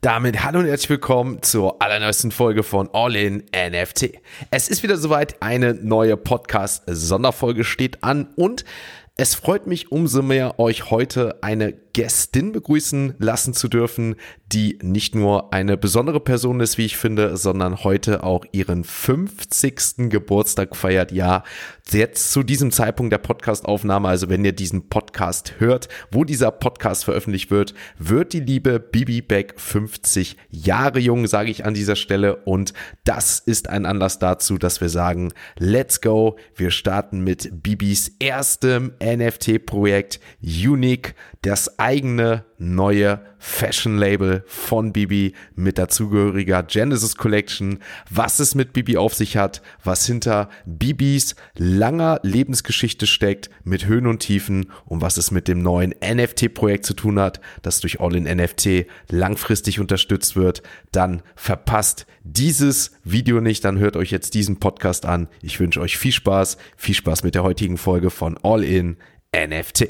Damit hallo und herzlich willkommen zur allerneuesten Folge von All in NFT. Es ist wieder soweit, eine neue Podcast-Sonderfolge steht an und es freut mich umso mehr, euch heute eine Gästin begrüßen lassen zu dürfen, die nicht nur eine besondere Person ist, wie ich finde, sondern heute auch ihren 50. Geburtstag feiert. Ja, jetzt zu diesem Zeitpunkt der Podcastaufnahme, also wenn ihr diesen Podcast hört, wo dieser Podcast veröffentlicht wird, wird die liebe Bibi Beck 50 Jahre jung, sage ich an dieser Stelle. Und das ist ein Anlass dazu, dass wir sagen, let's go. Wir starten mit Bibis erstem NFT-Projekt Unique, das eigene neue Fashion-Label von Bibi mit dazugehöriger Genesis Collection, was es mit Bibi auf sich hat, was hinter Bibis langer Lebensgeschichte steckt, mit Höhen und Tiefen und was es mit dem neuen NFT-Projekt zu tun hat, das durch All in NFT langfristig unterstützt wird, dann verpasst dieses Video nicht, dann hört euch jetzt diesen Podcast an. Ich wünsche euch viel Spaß, viel Spaß mit der heutigen Folge von All in NFT.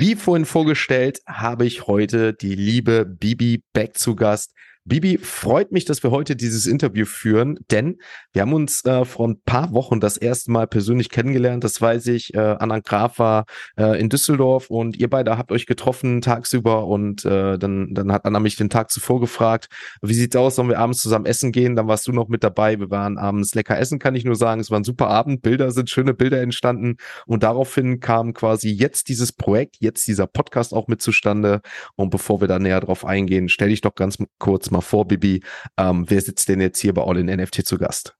Wie vorhin vorgestellt, habe ich heute die liebe Bibi Beck zu Gast. Bibi, freut mich, dass wir heute dieses Interview führen, denn wir haben uns äh, vor ein paar Wochen das erste Mal persönlich kennengelernt. Das weiß ich. Äh, Anna Graf war äh, in Düsseldorf und ihr beide habt euch getroffen tagsüber und äh, dann, dann hat Anna mich den Tag zuvor gefragt, wie sieht's aus, sollen wir abends zusammen essen gehen? Dann warst du noch mit dabei. Wir waren abends lecker essen, kann ich nur sagen. Es war ein super Abend. Bilder sind schöne Bilder entstanden und daraufhin kam quasi jetzt dieses Projekt, jetzt dieser Podcast auch mit zustande. Und bevor wir da näher drauf eingehen, stell dich doch ganz kurz mal vor, Bibi. Ähm, wer sitzt denn jetzt hier bei All in NFT zu Gast?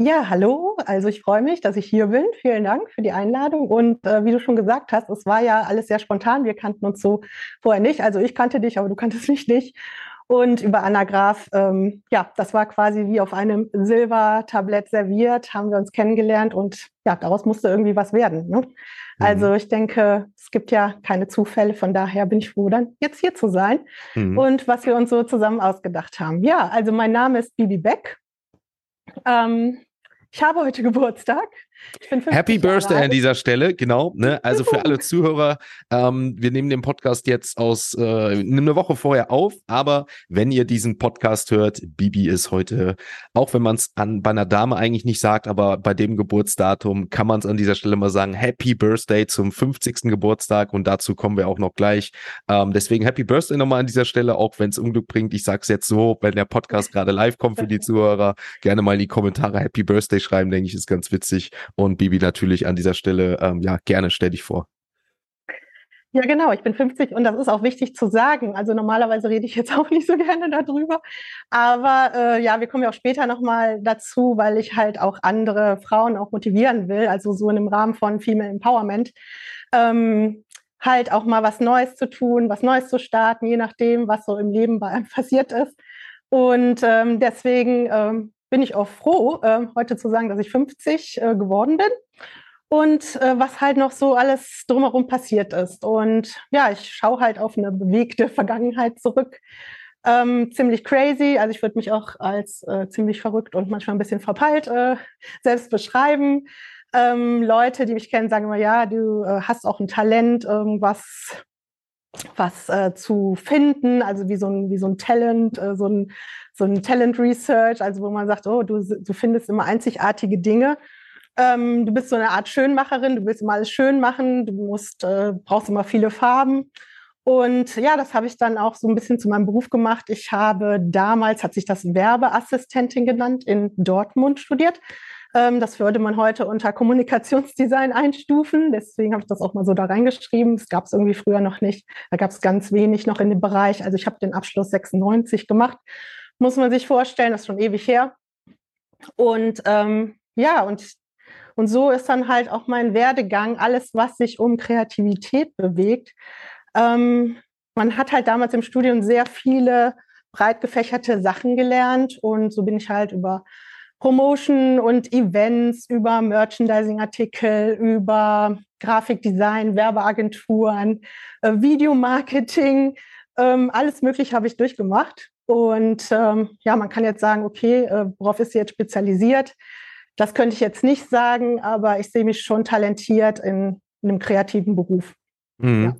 Ja, hallo. Also ich freue mich, dass ich hier bin. Vielen Dank für die Einladung. Und äh, wie du schon gesagt hast, es war ja alles sehr spontan. Wir kannten uns so vorher nicht. Also ich kannte dich, aber du kanntest mich nicht. Und über Anna Graf, ähm, ja, das war quasi wie auf einem Silbertablett serviert, haben wir uns kennengelernt und ja, daraus musste irgendwie was werden. Ne? Also mhm. ich denke, es gibt ja keine Zufälle, von daher bin ich froh, dann jetzt hier zu sein mhm. und was wir uns so zusammen ausgedacht haben. Ja, also mein Name ist Bibi Beck. Ähm, ich habe heute Geburtstag. Happy Birthday an dieser Stelle, genau. Ne? Also für alle Zuhörer, ähm, wir nehmen den Podcast jetzt aus äh, eine Woche vorher auf, aber wenn ihr diesen Podcast hört, Bibi ist heute, auch wenn man es bei einer Dame eigentlich nicht sagt, aber bei dem Geburtsdatum kann man es an dieser Stelle mal sagen, Happy Birthday zum 50. Geburtstag und dazu kommen wir auch noch gleich. Ähm, deswegen Happy Birthday nochmal an dieser Stelle, auch wenn es Unglück bringt. Ich sage es jetzt so, wenn der Podcast gerade live kommt für die Zuhörer, gerne mal in die Kommentare Happy Birthday schreiben, denke ich, ist ganz witzig. Und Bibi natürlich an dieser Stelle, ähm, ja, gerne stell dich vor. Ja, genau. Ich bin 50 und das ist auch wichtig zu sagen. Also normalerweise rede ich jetzt auch nicht so gerne darüber. Aber äh, ja, wir kommen ja auch später nochmal dazu, weil ich halt auch andere Frauen auch motivieren will. Also so in dem Rahmen von Female Empowerment. Ähm, halt auch mal was Neues zu tun, was Neues zu starten, je nachdem, was so im Leben bei einem passiert ist. Und ähm, deswegen ähm, bin ich auch froh, äh, heute zu sagen, dass ich 50 äh, geworden bin und äh, was halt noch so alles drumherum passiert ist. Und ja, ich schaue halt auf eine bewegte Vergangenheit zurück. Ähm, ziemlich crazy, also ich würde mich auch als äh, ziemlich verrückt und manchmal ein bisschen verpeilt äh, selbst beschreiben. Ähm, Leute, die mich kennen, sagen immer, ja, du äh, hast auch ein Talent, irgendwas was äh, zu finden, also wie so ein, wie so ein Talent, äh, so ein so ein Talent Research, also wo man sagt, oh, du, du findest immer einzigartige Dinge. Ähm, du bist so eine Art Schönmacherin, du willst immer alles schön machen, du musst, äh, brauchst immer viele Farben. Und ja, das habe ich dann auch so ein bisschen zu meinem Beruf gemacht. Ich habe damals, hat sich das Werbeassistentin genannt, in Dortmund studiert. Ähm, das würde man heute unter Kommunikationsdesign einstufen. Deswegen habe ich das auch mal so da reingeschrieben. Das gab es irgendwie früher noch nicht. Da gab es ganz wenig noch in dem Bereich. Also ich habe den Abschluss 96 gemacht muss man sich vorstellen, das ist schon ewig her. Und ähm, ja, und, und so ist dann halt auch mein Werdegang, alles, was sich um Kreativität bewegt. Ähm, man hat halt damals im Studium sehr viele breit gefächerte Sachen gelernt und so bin ich halt über Promotion und Events, über Merchandising-Artikel, über Grafikdesign, Werbeagenturen, äh, Videomarketing, ähm, alles Mögliche habe ich durchgemacht Und ähm, ja, man kann jetzt sagen, okay, äh, worauf ist sie jetzt spezialisiert? Das könnte ich jetzt nicht sagen, aber ich sehe mich schon talentiert in, in einem kreativen Beruf. Mhm.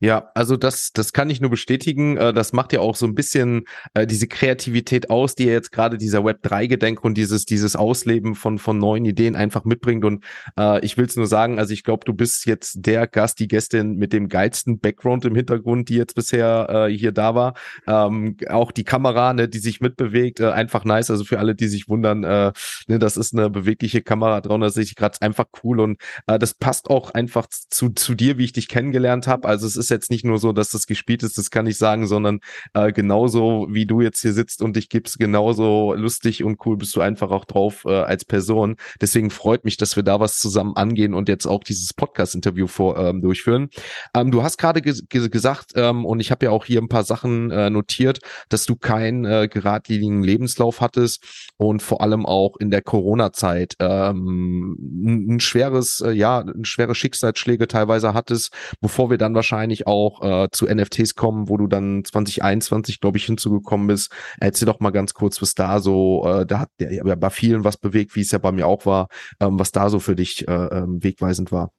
Ja. ja. also das, das kann ich nur bestätigen. Äh, das macht ja auch so ein bisschen äh, diese Kreativität aus, die ja jetzt gerade dieser Web 3-Gedenk und dieses, dieses Ausleben von, von neuen Ideen einfach mitbringt. Und äh, ich will es nur sagen, also ich glaube, du bist jetzt der Gast, die Gästin mit dem geilsten Background im Hintergrund, die jetzt bisher äh, hier da war. Ähm, auch die Kamera, ne, die sich mitbewegt, äh, einfach nice. Also für alle, die sich wundern, äh, ne, das ist eine bewegliche Kamera 360 Grad, einfach cool und äh, das passt auch einfach zu, zu dir, wie ich dich kennengelernt kennengelernt habe. Also es ist jetzt nicht nur so, dass das gespielt ist, das kann ich sagen, sondern äh, genauso wie du jetzt hier sitzt und dich gibst, genauso lustig und cool bist du einfach auch drauf äh, als Person. Deswegen freut mich, dass wir da was zusammen angehen und jetzt auch dieses Podcast-Interview ähm, durchführen. Ähm, du hast gerade ge gesagt, ähm, und ich habe ja auch hier ein paar Sachen äh, notiert, dass du keinen äh, geradlinigen Lebenslauf hattest und vor allem auch in der Corona-Zeit ähm, ein, schweres, äh, ja, ein schwere Schicksalsschläge teilweise hattest, bevor wir dann wahrscheinlich auch äh, zu NFTs kommen, wo du dann 2021, glaube ich, hinzugekommen bist. Erzähl doch mal ganz kurz, was da so, äh, da hat ja bei vielen was bewegt, wie es ja bei mir auch war, ähm, was da so für dich äh, ähm, wegweisend war.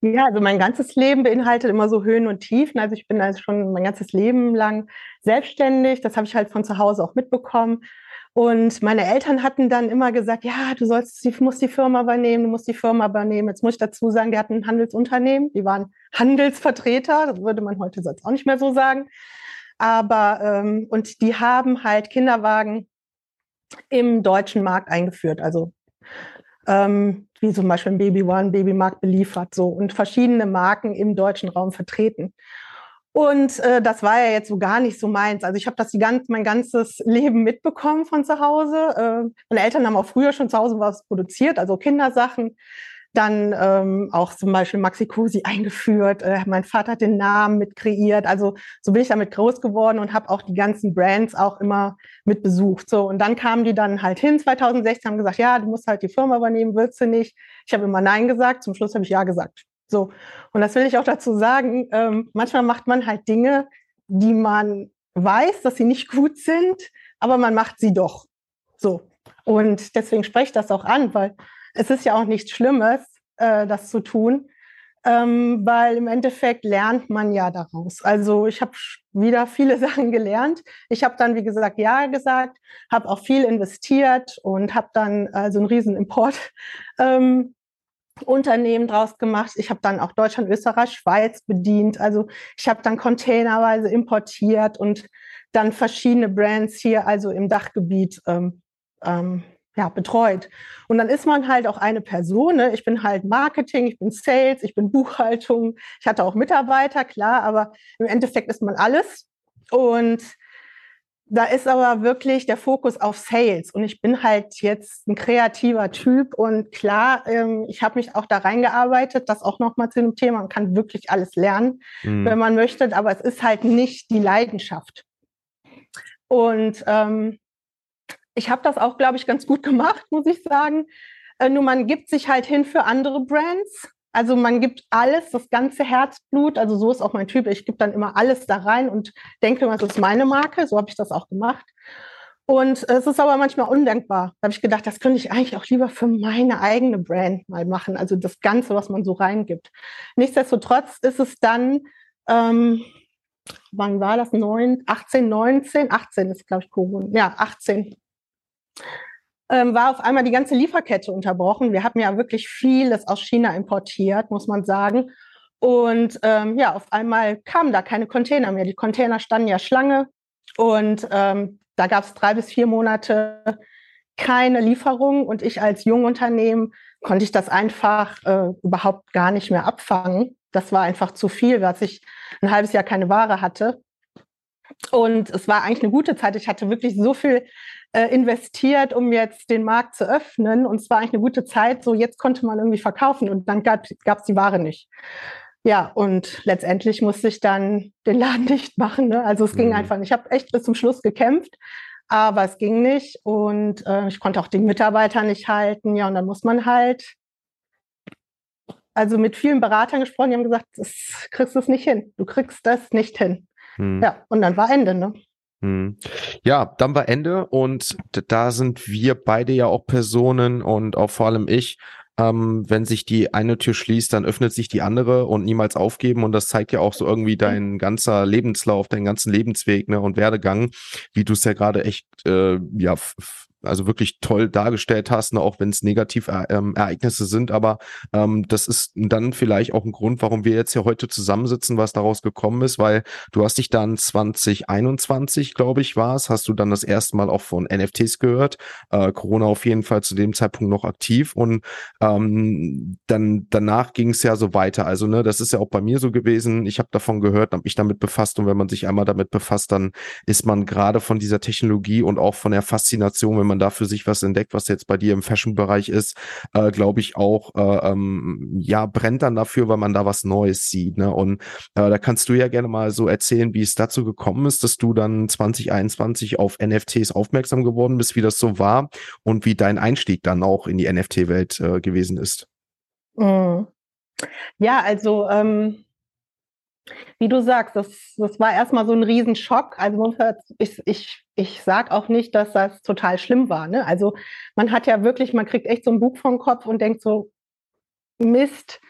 Ja, also mein ganzes Leben beinhaltet immer so Höhen und Tiefen. Also ich bin also schon mein ganzes Leben lang selbstständig. Das habe ich halt von zu Hause auch mitbekommen. Und meine Eltern hatten dann immer gesagt, ja, du sollst, du musst die Firma übernehmen, du musst die Firma übernehmen. Jetzt muss ich dazu sagen, die hatten ein Handelsunternehmen, die waren Handelsvertreter, das würde man heute sonst auch nicht mehr so sagen. Aber, ähm, und die haben halt Kinderwagen im deutschen Markt eingeführt, also ähm, wie zum Beispiel ein Baby One, Babymarkt beliefert, so und verschiedene Marken im deutschen Raum vertreten. Und äh, das war ja jetzt so gar nicht so meins. Also ich habe das die ganz, mein ganzes Leben mitbekommen von zu Hause. Äh, meine Eltern haben auch früher schon zu Hause was produziert, also Kindersachen. Dann ähm, auch zum Beispiel Maxi Cosi eingeführt. Äh, mein Vater hat den Namen mit kreiert. Also so bin ich damit groß geworden und habe auch die ganzen Brands auch immer mit besucht. So und dann kamen die dann halt hin 2016 haben gesagt, ja, du musst halt die Firma übernehmen, willst du nicht? Ich habe immer Nein gesagt. Zum Schluss habe ich Ja gesagt. So, und das will ich auch dazu sagen, ähm, manchmal macht man halt Dinge, die man weiß, dass sie nicht gut sind, aber man macht sie doch. So. Und deswegen spreche ich das auch an, weil es ist ja auch nichts Schlimmes, äh, das zu tun, ähm, weil im Endeffekt lernt man ja daraus. Also ich habe wieder viele Sachen gelernt. Ich habe dann, wie gesagt, Ja gesagt, habe auch viel investiert und habe dann also einen riesen Import ähm, Unternehmen draus gemacht. Ich habe dann auch Deutschland, Österreich, Schweiz bedient. Also ich habe dann containerweise importiert und dann verschiedene Brands hier, also im Dachgebiet, ähm, ähm, ja, betreut. Und dann ist man halt auch eine Person. Ne? Ich bin halt Marketing, ich bin Sales, ich bin Buchhaltung. Ich hatte auch Mitarbeiter, klar, aber im Endeffekt ist man alles. Und da ist aber wirklich der Fokus auf Sales und ich bin halt jetzt ein kreativer Typ und klar, ähm, ich habe mich auch da reingearbeitet, das auch nochmal zu dem Thema. Man kann wirklich alles lernen, mhm. wenn man möchte, aber es ist halt nicht die Leidenschaft. Und ähm, ich habe das auch, glaube ich, ganz gut gemacht, muss ich sagen. Äh, nur man gibt sich halt hin für andere Brands also man gibt alles, das ganze Herzblut. Also so ist auch mein Typ. Ich gebe dann immer alles da rein und denke, das ist meine Marke. So habe ich das auch gemacht. Und es ist aber manchmal undenkbar. Da habe ich gedacht, das könnte ich eigentlich auch lieber für meine eigene Brand mal machen. Also das Ganze, was man so reingibt. Nichtsdestotrotz ist es dann, ähm, wann war das? 9, 18, 19? 18 ist, glaube ich, Corona. Ja, 18 ähm, war auf einmal die ganze Lieferkette unterbrochen. Wir hatten ja wirklich vieles aus China importiert, muss man sagen. Und ähm, ja, auf einmal kamen da keine Container mehr. Die Container standen ja Schlange und ähm, da gab es drei bis vier Monate keine Lieferung und ich als Jungunternehmen konnte ich das einfach äh, überhaupt gar nicht mehr abfangen. Das war einfach zu viel, dass ich ein halbes Jahr keine Ware hatte. Und es war eigentlich eine gute Zeit. Ich hatte wirklich so viel äh, investiert, um jetzt den Markt zu öffnen. Und es war eigentlich eine gute Zeit. So, jetzt konnte man irgendwie verkaufen und dann gab es die Ware nicht. Ja, und letztendlich musste ich dann den Laden dicht machen. Ne? Also es ging mhm. einfach nicht. Ich habe echt bis zum Schluss gekämpft, aber es ging nicht. Und äh, ich konnte auch den Mitarbeiter nicht halten. Ja, und dann muss man halt also mit vielen Beratern gesprochen, die haben gesagt, das kriegst du es nicht hin. Du kriegst das nicht hin. Hm. Ja, und dann war Ende. Ne? Hm. Ja, dann war Ende und da sind wir beide ja auch Personen und auch vor allem ich, ähm, wenn sich die eine Tür schließt, dann öffnet sich die andere und niemals aufgeben. Und das zeigt ja auch so irgendwie dein ganzer Lebenslauf, deinen ganzen Lebensweg ne, und Werdegang, wie du es ja gerade echt äh, ja also wirklich toll dargestellt hast, ne, auch wenn es Negativereignisse ähm, sind. Aber ähm, das ist dann vielleicht auch ein Grund, warum wir jetzt hier heute zusammensitzen, was daraus gekommen ist, weil du hast dich dann 2021, glaube ich, war es, hast du dann das erste Mal auch von NFTs gehört. Äh, Corona auf jeden Fall zu dem Zeitpunkt noch aktiv und ähm, dann danach ging es ja so weiter. Also ne, das ist ja auch bei mir so gewesen. Ich habe davon gehört, habe mich damit befasst und wenn man sich einmal damit befasst, dann ist man gerade von dieser Technologie und auch von der Faszination, wenn man man da für sich was entdeckt, was jetzt bei dir im Fashion-Bereich ist, äh, glaube ich auch, äh, ähm, ja, brennt dann dafür, weil man da was Neues sieht. Ne? Und äh, da kannst du ja gerne mal so erzählen, wie es dazu gekommen ist, dass du dann 2021 auf NFTs aufmerksam geworden bist, wie das so war und wie dein Einstieg dann auch in die NFT-Welt äh, gewesen ist. Mhm. Ja, also ähm, wie du sagst, das, das war erstmal so ein Riesenschock. Also ich, ich, ich sage auch nicht, dass das total schlimm war. Ne? Also man hat ja wirklich, man kriegt echt so ein Buch vom Kopf und denkt so, Mist,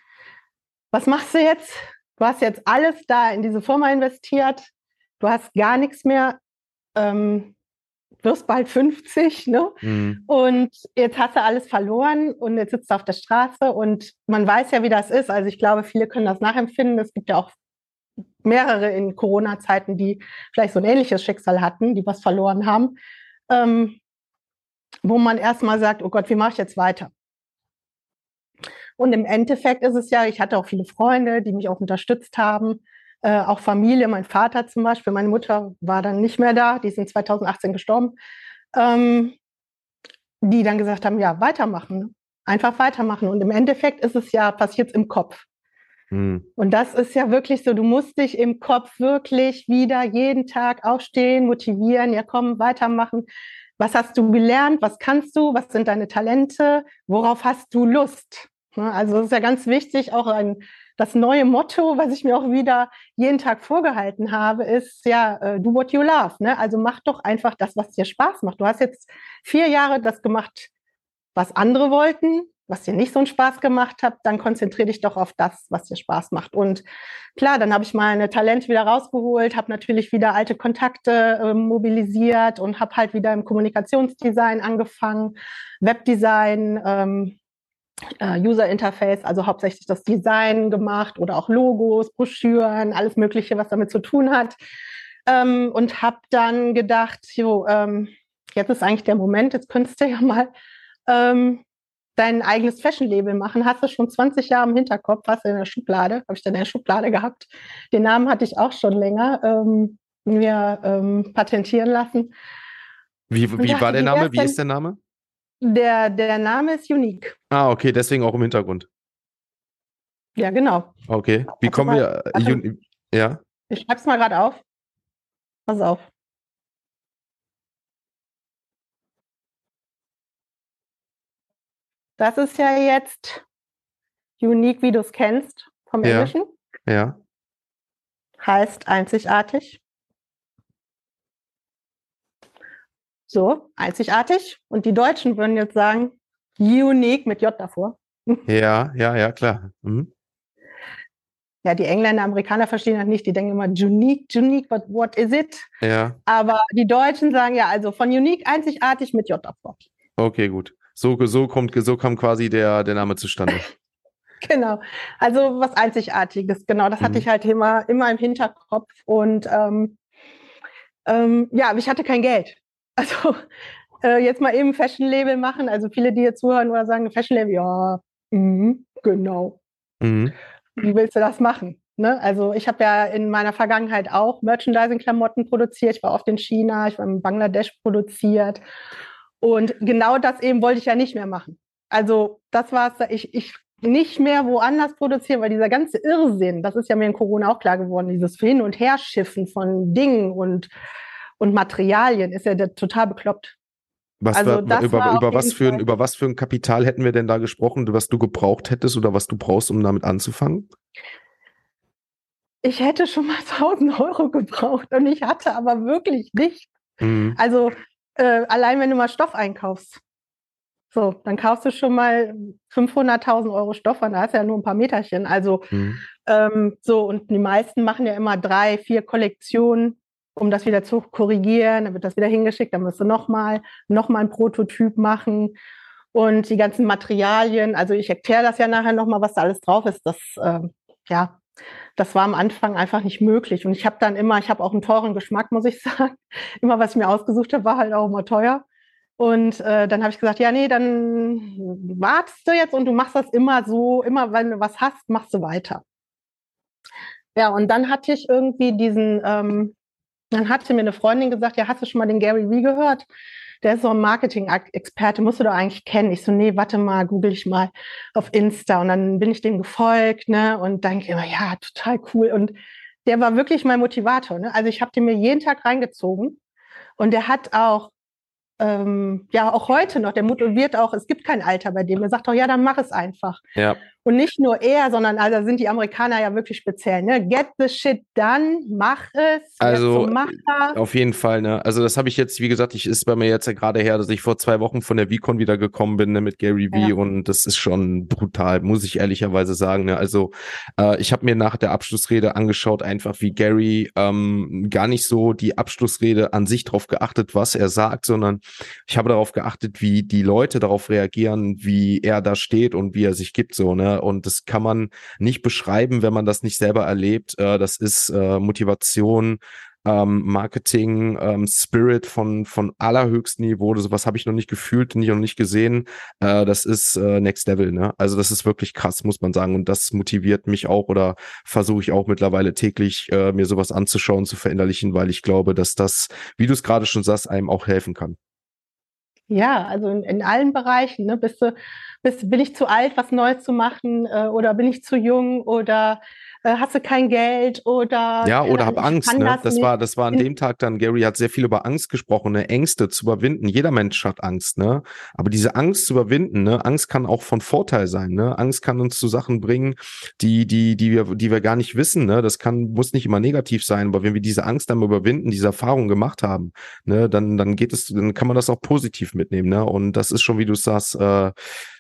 was machst du jetzt? Du hast jetzt alles da in diese Firma investiert, du hast gar nichts mehr, ähm, wirst bald 50, ne? Mhm. Und jetzt hast du alles verloren und jetzt sitzt du auf der Straße und man weiß ja, wie das ist. Also ich glaube, viele können das nachempfinden. Es gibt ja auch mehrere in Corona-Zeiten, die vielleicht so ein ähnliches Schicksal hatten, die was verloren haben, ähm, wo man erstmal sagt, oh Gott, wie mache ich jetzt weiter? Und im Endeffekt ist es ja, ich hatte auch viele Freunde, die mich auch unterstützt haben, äh, auch Familie, mein Vater zum Beispiel, meine Mutter war dann nicht mehr da, die sind 2018 gestorben, ähm, die dann gesagt haben, ja, weitermachen, einfach weitermachen. Und im Endeffekt ist es ja, passiert im Kopf. Mhm. Und das ist ja wirklich so, du musst dich im Kopf wirklich wieder jeden Tag aufstehen, motivieren, ja komm, weitermachen. Was hast du gelernt? Was kannst du? Was sind deine Talente? Worauf hast du Lust? Ne, also es ist ja ganz wichtig, auch ein, das neue Motto, was ich mir auch wieder jeden Tag vorgehalten habe, ist ja, uh, do what you love. Ne? Also mach doch einfach das, was dir Spaß macht. Du hast jetzt vier Jahre das gemacht, was andere wollten was dir nicht so einen Spaß gemacht hat, dann konzentriere dich doch auf das, was dir Spaß macht. Und klar, dann habe ich meine Talente wieder rausgeholt, habe natürlich wieder alte Kontakte äh, mobilisiert und habe halt wieder im Kommunikationsdesign angefangen, Webdesign, ähm, äh, User Interface, also hauptsächlich das Design gemacht oder auch Logos, Broschüren, alles Mögliche, was damit zu tun hat. Ähm, und habe dann gedacht, jo, ähm, jetzt ist eigentlich der Moment, jetzt könntest du ja mal ähm, dein eigenes Fashion-Label machen, hast du schon 20 Jahre im Hinterkopf, hast du in der Schublade, habe ich dann in der Schublade gehabt. Den Namen hatte ich auch schon länger ähm, mir ähm, patentieren lassen. Wie, wie war der Name? Wie ist der Name? Der, der Name ist Unique. Ah, okay, deswegen auch im Hintergrund. Ja, genau. Okay, wie kommen wir? Äh, ja. Ich schreibe es mal gerade auf. Pass auf. Das ist ja jetzt unique, wie du es kennst vom ja. Englischen. Ja. Heißt einzigartig. So, einzigartig. Und die Deutschen würden jetzt sagen, unique mit J davor. Ja, ja, ja, klar. Mhm. Ja, die Engländer, Amerikaner verstehen das nicht. Die denken immer unique, unique, but what is it? Ja. Aber die Deutschen sagen ja, also von unique, einzigartig mit J davor. Okay, gut so, so kommt, so kam quasi der, der Name zustande. genau. Also was Einzigartiges, genau. Das mhm. hatte ich halt immer, immer im Hinterkopf. Und ähm, ähm, ja, ich hatte kein Geld. Also äh, jetzt mal eben Fashion-Label machen. Also viele, die jetzt zuhören oder sagen, Fashion-Label, ja, mh, genau. Mhm. Wie willst du das machen? Ne? Also ich habe ja in meiner Vergangenheit auch Merchandising-Klamotten produziert. Ich war oft in China, ich war in Bangladesch produziert. Und genau das eben wollte ich ja nicht mehr machen. Also das war es, ich, ich nicht mehr woanders produzieren, weil dieser ganze Irrsinn, das ist ja mir in Corona auch klar geworden, dieses Hin- und Herschiffen von Dingen und, und Materialien ist ja total bekloppt. Was also war, über, über, was für ein, über was für ein Kapital hätten wir denn da gesprochen, was du gebraucht hättest oder was du brauchst, um damit anzufangen? ich hätte schon mal 1000 Euro gebraucht und ich hatte aber wirklich nicht. Mhm. Also äh, allein wenn du mal Stoff einkaufst, so, dann kaufst du schon mal 500.000 Euro Stoff an, da hast du ja nur ein paar Meterchen. Also mhm. ähm, so, und die meisten machen ja immer drei, vier Kollektionen, um das wieder zu korrigieren. Dann wird das wieder hingeschickt, dann musst du nochmal noch mal ein Prototyp machen. Und die ganzen Materialien, also ich erkläre das ja nachher nochmal, was da alles drauf ist. Das, äh, ja, das war am Anfang einfach nicht möglich. Und ich habe dann immer, ich habe auch einen teuren Geschmack, muss ich sagen. Immer, was ich mir ausgesucht habe, war halt auch immer teuer. Und äh, dann habe ich gesagt, ja, nee, dann wartest du jetzt und du machst das immer so, immer wenn du was hast, machst du weiter. Ja, und dann hatte ich irgendwie diesen, ähm, dann hatte mir eine Freundin gesagt, ja, hast du schon mal den Gary Vee gehört? Der ist so ein Marketing-Experte, musst du doch eigentlich kennen. Ich so, nee, warte mal, google ich mal auf Insta. Und dann bin ich dem gefolgt, ne, und denke immer, ja, total cool. Und der war wirklich mein Motivator, ne? Also ich habe den mir jeden Tag reingezogen. Und der hat auch ähm, ja auch heute noch, der motiviert auch, es gibt kein Alter bei dem. Er sagt doch, ja, dann mach es einfach. Ja. Und nicht nur er, sondern also sind die Amerikaner ja wirklich speziell. Ne? Get the shit done, mach es. Also auf jeden Fall. Ne? Also das habe ich jetzt, wie gesagt, ich ist bei mir jetzt ja gerade her, dass ich vor zwei Wochen von der VCon wieder gekommen bin ne, mit Gary Vee ja. und das ist schon brutal, muss ich ehrlicherweise sagen. Ne? Also äh, ich habe mir nach der Abschlussrede angeschaut, einfach wie Gary ähm, gar nicht so die Abschlussrede an sich drauf geachtet, was er sagt, sondern ich habe darauf geachtet, wie die Leute darauf reagieren, wie er da steht und wie er sich gibt so. Ne? Und das kann man nicht beschreiben, wenn man das nicht selber erlebt. Äh, das ist äh, Motivation, ähm, Marketing, ähm, Spirit von, von allerhöchstem Niveau. Sowas habe ich noch nicht gefühlt, nicht noch nicht gesehen. Äh, das ist äh, Next Level, ne? Also das ist wirklich krass, muss man sagen. Und das motiviert mich auch oder versuche ich auch mittlerweile täglich, äh, mir sowas anzuschauen, zu verinnerlichen, weil ich glaube, dass das, wie du es gerade schon sagst, einem auch helfen kann. Ja, also in, in allen Bereichen. Ne? Bist du, bist, bin ich zu alt, was Neues zu machen äh, oder bin ich zu jung oder hast du kein Geld oder ja oder äh, hab Angst ne? das, das war das war an dem Tag dann Gary hat sehr viel über Angst gesprochen ne? Ängste zu überwinden. Jeder Mensch hat Angst ne? Aber diese Angst zu überwinden ne? Angst kann auch von Vorteil sein ne? Angst kann uns zu Sachen bringen die die die wir die wir gar nicht wissen ne? Das kann muss nicht immer negativ sein aber wenn wir diese Angst dann überwinden diese Erfahrung gemacht haben ne? Dann dann geht es dann kann man das auch positiv mitnehmen ne? Und das ist schon wie du sagst äh,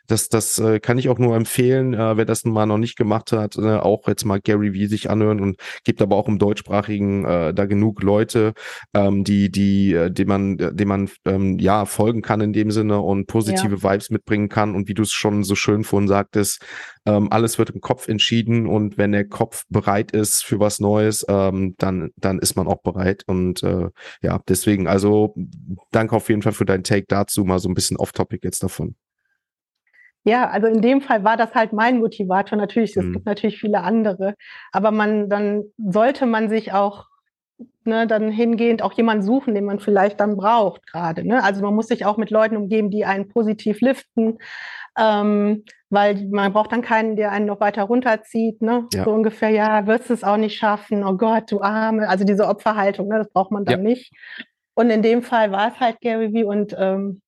das, das äh, kann ich auch nur empfehlen, äh, wer das mal noch nicht gemacht hat, äh, auch jetzt mal Gary Vee sich anhören und gibt aber auch im deutschsprachigen äh, da genug Leute, ähm, die, die, äh, die man, dem man ähm, ja folgen kann in dem Sinne und positive ja. Vibes mitbringen kann. Und wie du es schon so schön vorhin sagtest, ähm, alles wird im Kopf entschieden und wenn der Kopf bereit ist für was Neues, ähm, dann, dann ist man auch bereit. Und äh, ja, deswegen, also danke auf jeden Fall für deinen Take dazu, mal so ein bisschen off-topic jetzt davon. Ja, also in dem Fall war das halt mein Motivator. Natürlich, es mhm. gibt natürlich viele andere, aber man, dann sollte man sich auch ne, dann hingehend auch jemanden suchen, den man vielleicht dann braucht gerade. Ne? Also man muss sich auch mit Leuten umgeben, die einen positiv liften, ähm, weil man braucht dann keinen, der einen noch weiter runterzieht. Ne? Ja. So ungefähr, ja, wirst du es auch nicht schaffen, oh Gott, du Arme. Also diese Opferhaltung, ne, das braucht man dann ja. nicht. Und in dem Fall war es halt Gary Vee und ähm,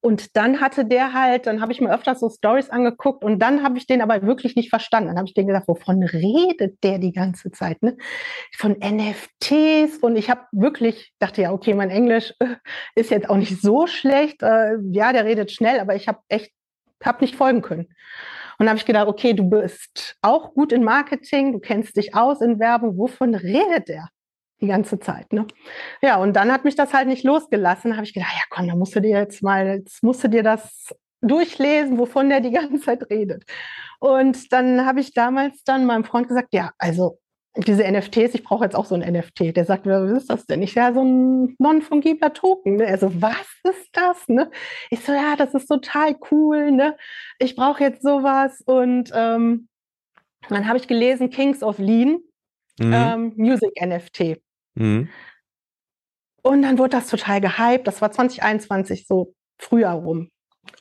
und dann hatte der halt, dann habe ich mir öfters so Stories angeguckt und dann habe ich den aber wirklich nicht verstanden. Dann habe ich den gedacht, wovon redet der die ganze Zeit? Ne? Von NFTs und ich habe wirklich dachte ja, okay, mein Englisch äh, ist jetzt auch nicht so schlecht. Äh, ja, der redet schnell, aber ich habe echt habe nicht folgen können. Und habe ich gedacht, okay, du bist auch gut in Marketing, du kennst dich aus in Werbung. Wovon redet der? Die ganze Zeit. Ne? Ja, und dann hat mich das halt nicht losgelassen. Da habe ich gedacht, ja komm, da musst du dir jetzt mal, jetzt musst du dir das durchlesen, wovon der die ganze Zeit redet. Und dann habe ich damals dann meinem Freund gesagt, ja, also diese NFTs, ich brauche jetzt auch so ein NFT. Der sagt, was ist das denn? Ich ja so ein non-fungibler Token. Ne? Er so, was ist das? Ne? Ich so, ja, das ist total cool. Ne? Ich brauche jetzt sowas. Und ähm, dann habe ich gelesen Kings of Lean, mhm. ähm, Music NFT. Mhm. Und dann wurde das total gehypt. Das war 2021 so früher rum.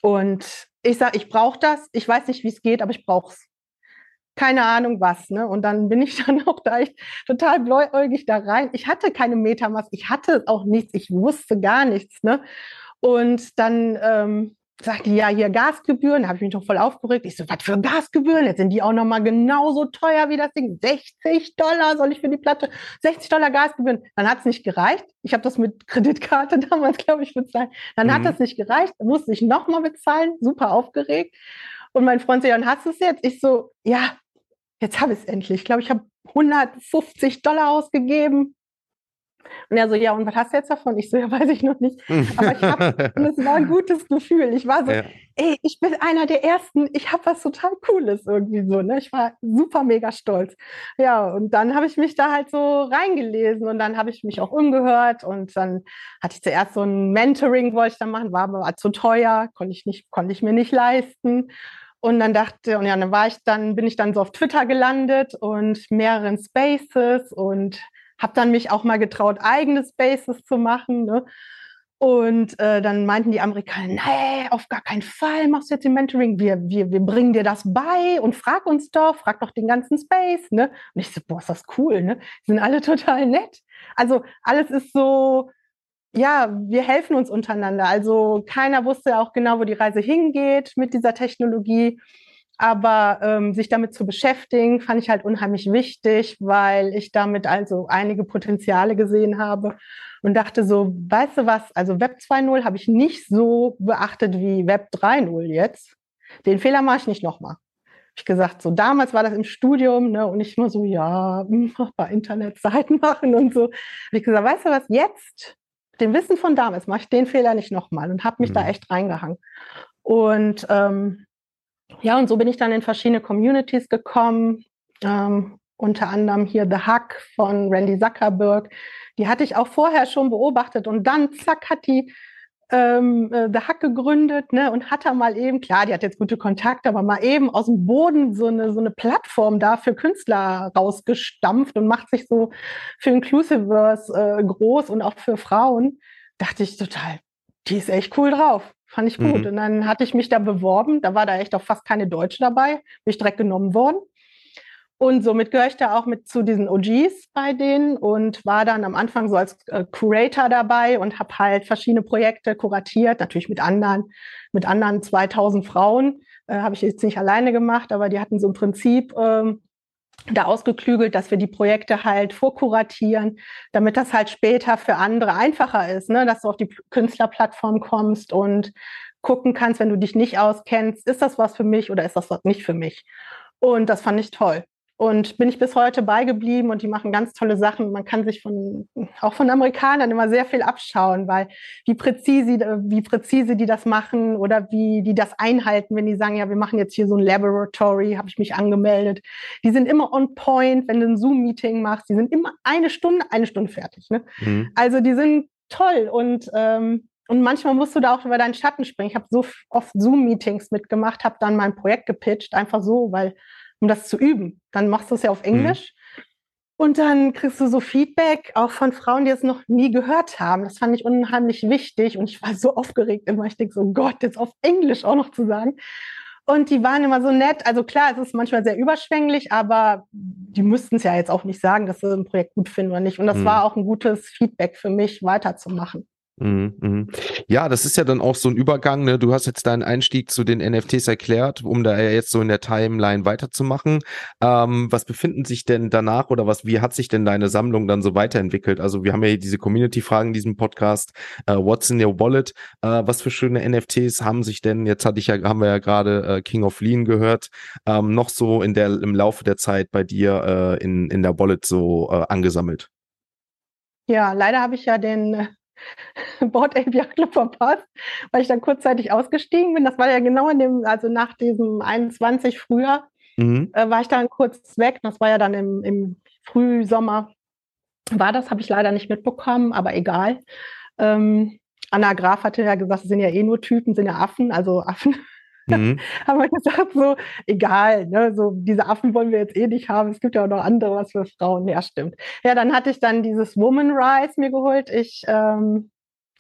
Und ich sage, ich brauche das. Ich weiß nicht, wie es geht, aber ich brauche es. Keine Ahnung was. Ne? Und dann bin ich dann auch da echt total bläuäugig da rein. Ich hatte keine Metamask, ich hatte auch nichts, ich wusste gar nichts. Ne? Und dann ähm, sagte die, ja, hier Gasgebühren, da habe ich mich doch voll aufgeregt. Ich so, was für Gasgebühren? Jetzt sind die auch nochmal genauso teuer wie das Ding. 60 Dollar soll ich für die Platte, 60 Dollar Gasgebühren. Dann hat es nicht gereicht. Ich habe das mit Kreditkarte damals, glaube ich, bezahlt. Dann mhm. hat das nicht gereicht. Dann musste ich nochmal bezahlen, super aufgeregt. Und mein Freund so, ja, und hast du es jetzt? Ich so, ja, jetzt habe ich es endlich. Ich glaube, ich habe 150 Dollar ausgegeben. Und er so, ja, und was hast du jetzt davon? Ich so, ja, weiß ich noch nicht. Aber ich habe, und es war ein gutes Gefühl. Ich war so, ja. ey, ich bin einer der Ersten, ich habe was total Cooles irgendwie so. Ne? Ich war super mega stolz. Ja, und dann habe ich mich da halt so reingelesen und dann habe ich mich auch umgehört und dann hatte ich zuerst so ein Mentoring, wollte ich dann machen, war aber zu teuer, konnte ich, nicht, konnte ich mir nicht leisten. Und dann dachte, und ja, dann war ich dann, bin ich dann so auf Twitter gelandet und mehreren Spaces und habe dann mich auch mal getraut, eigene Spaces zu machen. Ne? Und äh, dann meinten die Amerikaner, nee, auf gar keinen Fall machst du jetzt im Mentoring. Wir, wir, wir bringen dir das bei und frag uns doch, frag doch den ganzen Space. Ne? Und ich so, boah, ist das cool, ne? Die sind alle total nett. Also alles ist so, ja, wir helfen uns untereinander. Also keiner wusste auch genau, wo die Reise hingeht mit dieser Technologie. Aber ähm, sich damit zu beschäftigen, fand ich halt unheimlich wichtig, weil ich damit also einige Potenziale gesehen habe und dachte so, weißt du was, also Web 2.0 habe ich nicht so beachtet wie Web 3.0 jetzt. Den Fehler mache ich nicht nochmal. Ich gesagt, so damals war das im Studium, ne, und ich immer so, ja, paar Internetseiten machen und so. Habe ich gesagt, weißt du was, jetzt, dem Wissen von damals, mache ich den Fehler nicht nochmal und habe mich mhm. da echt reingehangen. Und ähm, ja, und so bin ich dann in verschiedene Communities gekommen. Ähm, unter anderem hier The Hack von Randy Zuckerberg. Die hatte ich auch vorher schon beobachtet und dann, zack, hat die ähm, äh, The Hack gegründet ne, und hat da mal eben, klar, die hat jetzt gute Kontakte, aber mal eben aus dem Boden so eine, so eine Plattform da für Künstler rausgestampft und macht sich so für Inclusiverse äh, groß und auch für Frauen. Dachte ich total, die ist echt cool drauf. Fand ich gut. Mhm. Und dann hatte ich mich da beworben. Da war da echt auch fast keine Deutsche dabei. Bin ich direkt genommen worden. Und somit gehöre ich da auch mit zu diesen OGs bei denen und war dann am Anfang so als äh, Curator dabei und habe halt verschiedene Projekte kuratiert, natürlich mit anderen, mit anderen 2000 Frauen. Äh, habe ich jetzt nicht alleine gemacht, aber die hatten so im Prinzip ähm, da ausgeklügelt, dass wir die Projekte halt vorkuratieren, damit das halt später für andere einfacher ist, ne? dass du auf die Künstlerplattform kommst und gucken kannst, wenn du dich nicht auskennst, ist das was für mich oder ist das was nicht für mich? Und das fand ich toll. Und bin ich bis heute beigeblieben und die machen ganz tolle Sachen. Man kann sich von, auch von Amerikanern immer sehr viel abschauen, weil wie präzise, wie präzise die das machen oder wie die das einhalten, wenn die sagen, ja, wir machen jetzt hier so ein Laboratory, habe ich mich angemeldet. Die sind immer on point, wenn du ein Zoom-Meeting machst. Die sind immer eine Stunde, eine Stunde fertig. Ne? Mhm. Also die sind toll und ähm, und manchmal musst du da auch über deinen Schatten springen. Ich habe so oft Zoom-Meetings mitgemacht, habe dann mein Projekt gepitcht, einfach so, weil um das zu üben. Dann machst du es ja auf mhm. Englisch. Mhm. Und dann kriegst du so Feedback auch von Frauen, die es noch nie gehört haben. Das fand ich unheimlich wichtig und ich war so aufgeregt immer. Ich denke so, Gott, jetzt auf Englisch auch noch zu sagen. Und die waren immer so nett. Also klar, es ist manchmal sehr überschwänglich, aber die müssten es ja jetzt auch nicht sagen, dass sie ein Projekt gut finden oder nicht. Und das mhm. war auch ein gutes Feedback für mich, weiterzumachen. Mhm, mhm. Ja, das ist ja dann auch so ein Übergang. Ne? Du hast jetzt deinen Einstieg zu den NFTs erklärt, um da jetzt so in der Timeline weiterzumachen. Ähm, was befinden sich denn danach oder was? Wie hat sich denn deine Sammlung dann so weiterentwickelt? Also wir haben ja diese Community-Fragen in diesem Podcast. Äh, what's in your wallet? Äh, was für schöne NFTs haben sich denn? Jetzt hatte ich ja, haben wir ja gerade äh, King of Lean gehört. Ähm, noch so in der im Laufe der Zeit bei dir äh, in in der Wallet so äh, angesammelt. Ja, leider habe ich ja den Board API Club verpasst, weil ich dann kurzzeitig ausgestiegen bin. Das war ja genau in dem, also nach diesem 21 früher, mhm. äh, war ich dann kurz weg. Das war ja dann im, im Frühsommer. War das, habe ich leider nicht mitbekommen, aber egal. Ähm, Anna Graf hatte ja gesagt, es sind ja eh nur Typen, sind ja Affen, also Affen Mhm. haben wir gesagt, so, egal, ne, so diese Affen wollen wir jetzt eh nicht haben. Es gibt ja auch noch andere was für Frauen. Ja, stimmt. Ja, dann hatte ich dann dieses Woman Rise mir geholt. Ich ähm,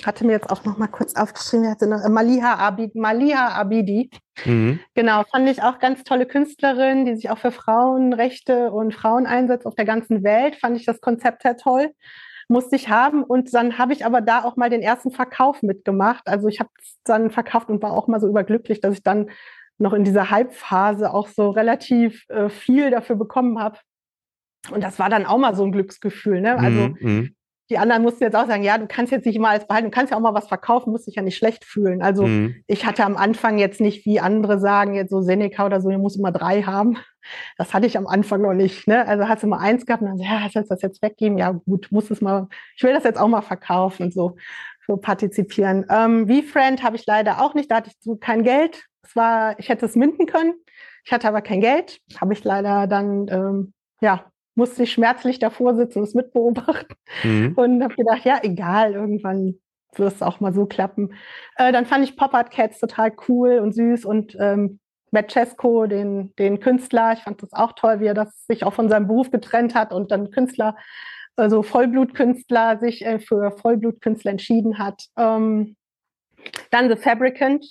hatte mir jetzt auch noch mal kurz aufgeschrieben, hatte noch, äh, Maliha, Abid, Maliha Abidi. Mhm. Genau, fand ich auch ganz tolle Künstlerin, die sich auch für Frauenrechte und Frauen einsetzt auf der ganzen Welt. Fand ich das Konzept sehr toll musste ich haben. Und dann habe ich aber da auch mal den ersten Verkauf mitgemacht. Also ich habe es dann verkauft und war auch mal so überglücklich, dass ich dann noch in dieser Halbphase auch so relativ äh, viel dafür bekommen habe. Und das war dann auch mal so ein Glücksgefühl. Ne? Also mm, die anderen mussten jetzt auch sagen, ja, du kannst jetzt nicht immer alles behalten, du kannst ja auch mal was verkaufen, musst dich ja nicht schlecht fühlen. Also mm. ich hatte am Anfang jetzt nicht, wie andere sagen, jetzt so Seneca oder so, du musst immer drei haben. Das hatte ich am Anfang noch nicht. Ne? Also hast du mal eins gehabt und dann, ja, sollst du das jetzt weggeben? Ja, gut, muss es mal, ich will das jetzt auch mal verkaufen, so, so partizipieren. Ähm, wie Friend habe ich leider auch nicht, da hatte ich so kein Geld. Es war, ich hätte es minden können. Ich hatte aber kein Geld, habe ich leider dann, ähm, ja, musste ich schmerzlich davor sitzen und es mitbeobachten mhm. und habe gedacht, ja, egal, irgendwann wird es auch mal so klappen. Äh, dann fand ich Pop-Art Cats total cool und süß und ähm, Matt Cesco, den, den Künstler, ich fand das auch toll, wie er das sich auch von seinem Beruf getrennt hat und dann Künstler, also Vollblutkünstler, sich äh, für Vollblutkünstler entschieden hat. Ähm, dann The Fabricant,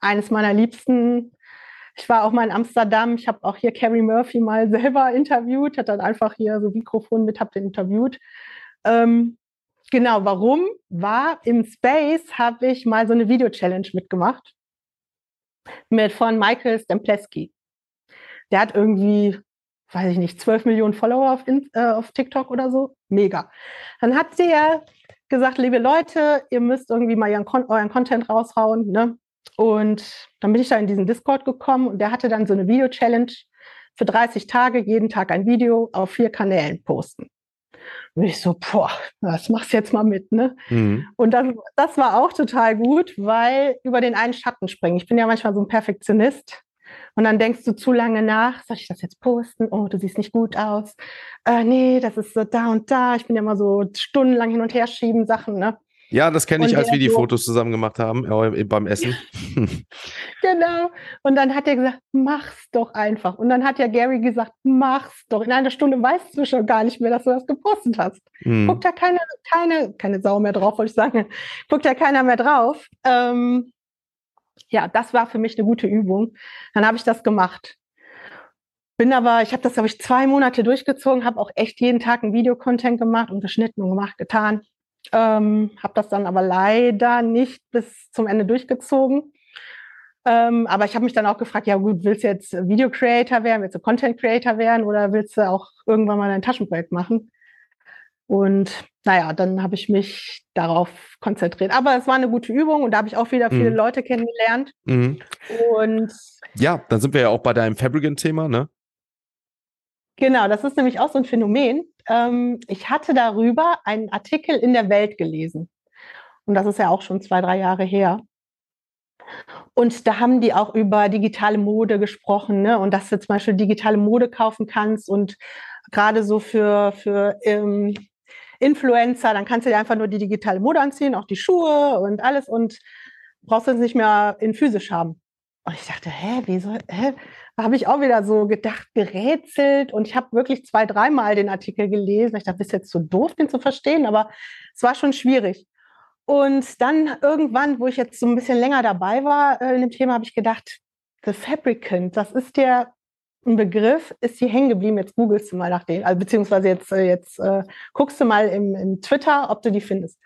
eines meiner liebsten ich war auch mal in Amsterdam. Ich habe auch hier Carrie Murphy mal selber interviewt, hat dann einfach hier so Mikrofon mit, habe den interviewt. Ähm, genau, warum? War im Space, habe ich mal so eine Video-Challenge mitgemacht mit von Michael Stempleski. Der hat irgendwie, weiß ich nicht, 12 Millionen Follower auf, äh, auf TikTok oder so. Mega. Dann hat der gesagt, liebe Leute, ihr müsst irgendwie mal euren, euren Content raushauen. Ne? Und dann bin ich da in diesen Discord gekommen und der hatte dann so eine Video-Challenge für 30 Tage, jeden Tag ein Video auf vier Kanälen posten. Und ich so, boah, das machst du jetzt mal mit, ne? Mhm. Und das, das war auch total gut, weil über den einen Schatten springen. Ich bin ja manchmal so ein Perfektionist. Und dann denkst du zu lange nach, soll ich das jetzt posten? Oh, du siehst nicht gut aus. Äh, nee, das ist so da und da. Ich bin ja mal so stundenlang hin und her schieben Sachen, ne? Ja, das kenne ich, als wir die so, Fotos zusammen gemacht haben äh, beim Essen. genau. Und dann hat er gesagt, mach's doch einfach. Und dann hat ja Gary gesagt, mach's doch. In einer Stunde weißt du schon gar nicht mehr, dass du das gepostet hast. Hm. Guckt da keine, keine, keine Sau mehr drauf, wollte ich sagen. Guckt da keiner mehr drauf. Ähm, ja, das war für mich eine gute Übung. Dann habe ich das gemacht. Bin aber, ich habe das, glaube ich, zwei Monate durchgezogen, habe auch echt jeden Tag ein Videocontent gemacht und geschnitten und gemacht, getan. Ähm, habe das dann aber leider nicht bis zum Ende durchgezogen. Ähm, aber ich habe mich dann auch gefragt, ja gut, willst du jetzt Video Creator werden, willst du Content Creator werden oder willst du auch irgendwann mal ein Taschenprojekt machen? Und naja, dann habe ich mich darauf konzentriert. Aber es war eine gute Übung und da habe ich auch wieder viele mhm. Leute kennengelernt. Mhm. Und ja, dann sind wir ja auch bei deinem Fabricant-Thema, ne? Genau, das ist nämlich auch so ein Phänomen. Ähm, ich hatte darüber einen Artikel in der Welt gelesen. Und das ist ja auch schon zwei, drei Jahre her. Und da haben die auch über digitale Mode gesprochen ne? und dass du zum Beispiel digitale Mode kaufen kannst und gerade so für, für ähm, Influencer, dann kannst du dir einfach nur die digitale Mode anziehen, auch die Schuhe und alles und brauchst es nicht mehr in physisch haben. Und ich dachte, hä, wieso, hä? Da habe ich auch wieder so gedacht, gerätselt und ich habe wirklich zwei, dreimal den Artikel gelesen. Ich dachte, bist jetzt so doof, den zu verstehen, aber es war schon schwierig. Und dann irgendwann, wo ich jetzt so ein bisschen länger dabei war äh, in dem Thema, habe ich gedacht, The Fabricant, das ist der ein Begriff, ist hier hängen geblieben. Jetzt googelst du mal nach denen, also, beziehungsweise jetzt, äh, jetzt äh, guckst du mal im, im Twitter, ob du die findest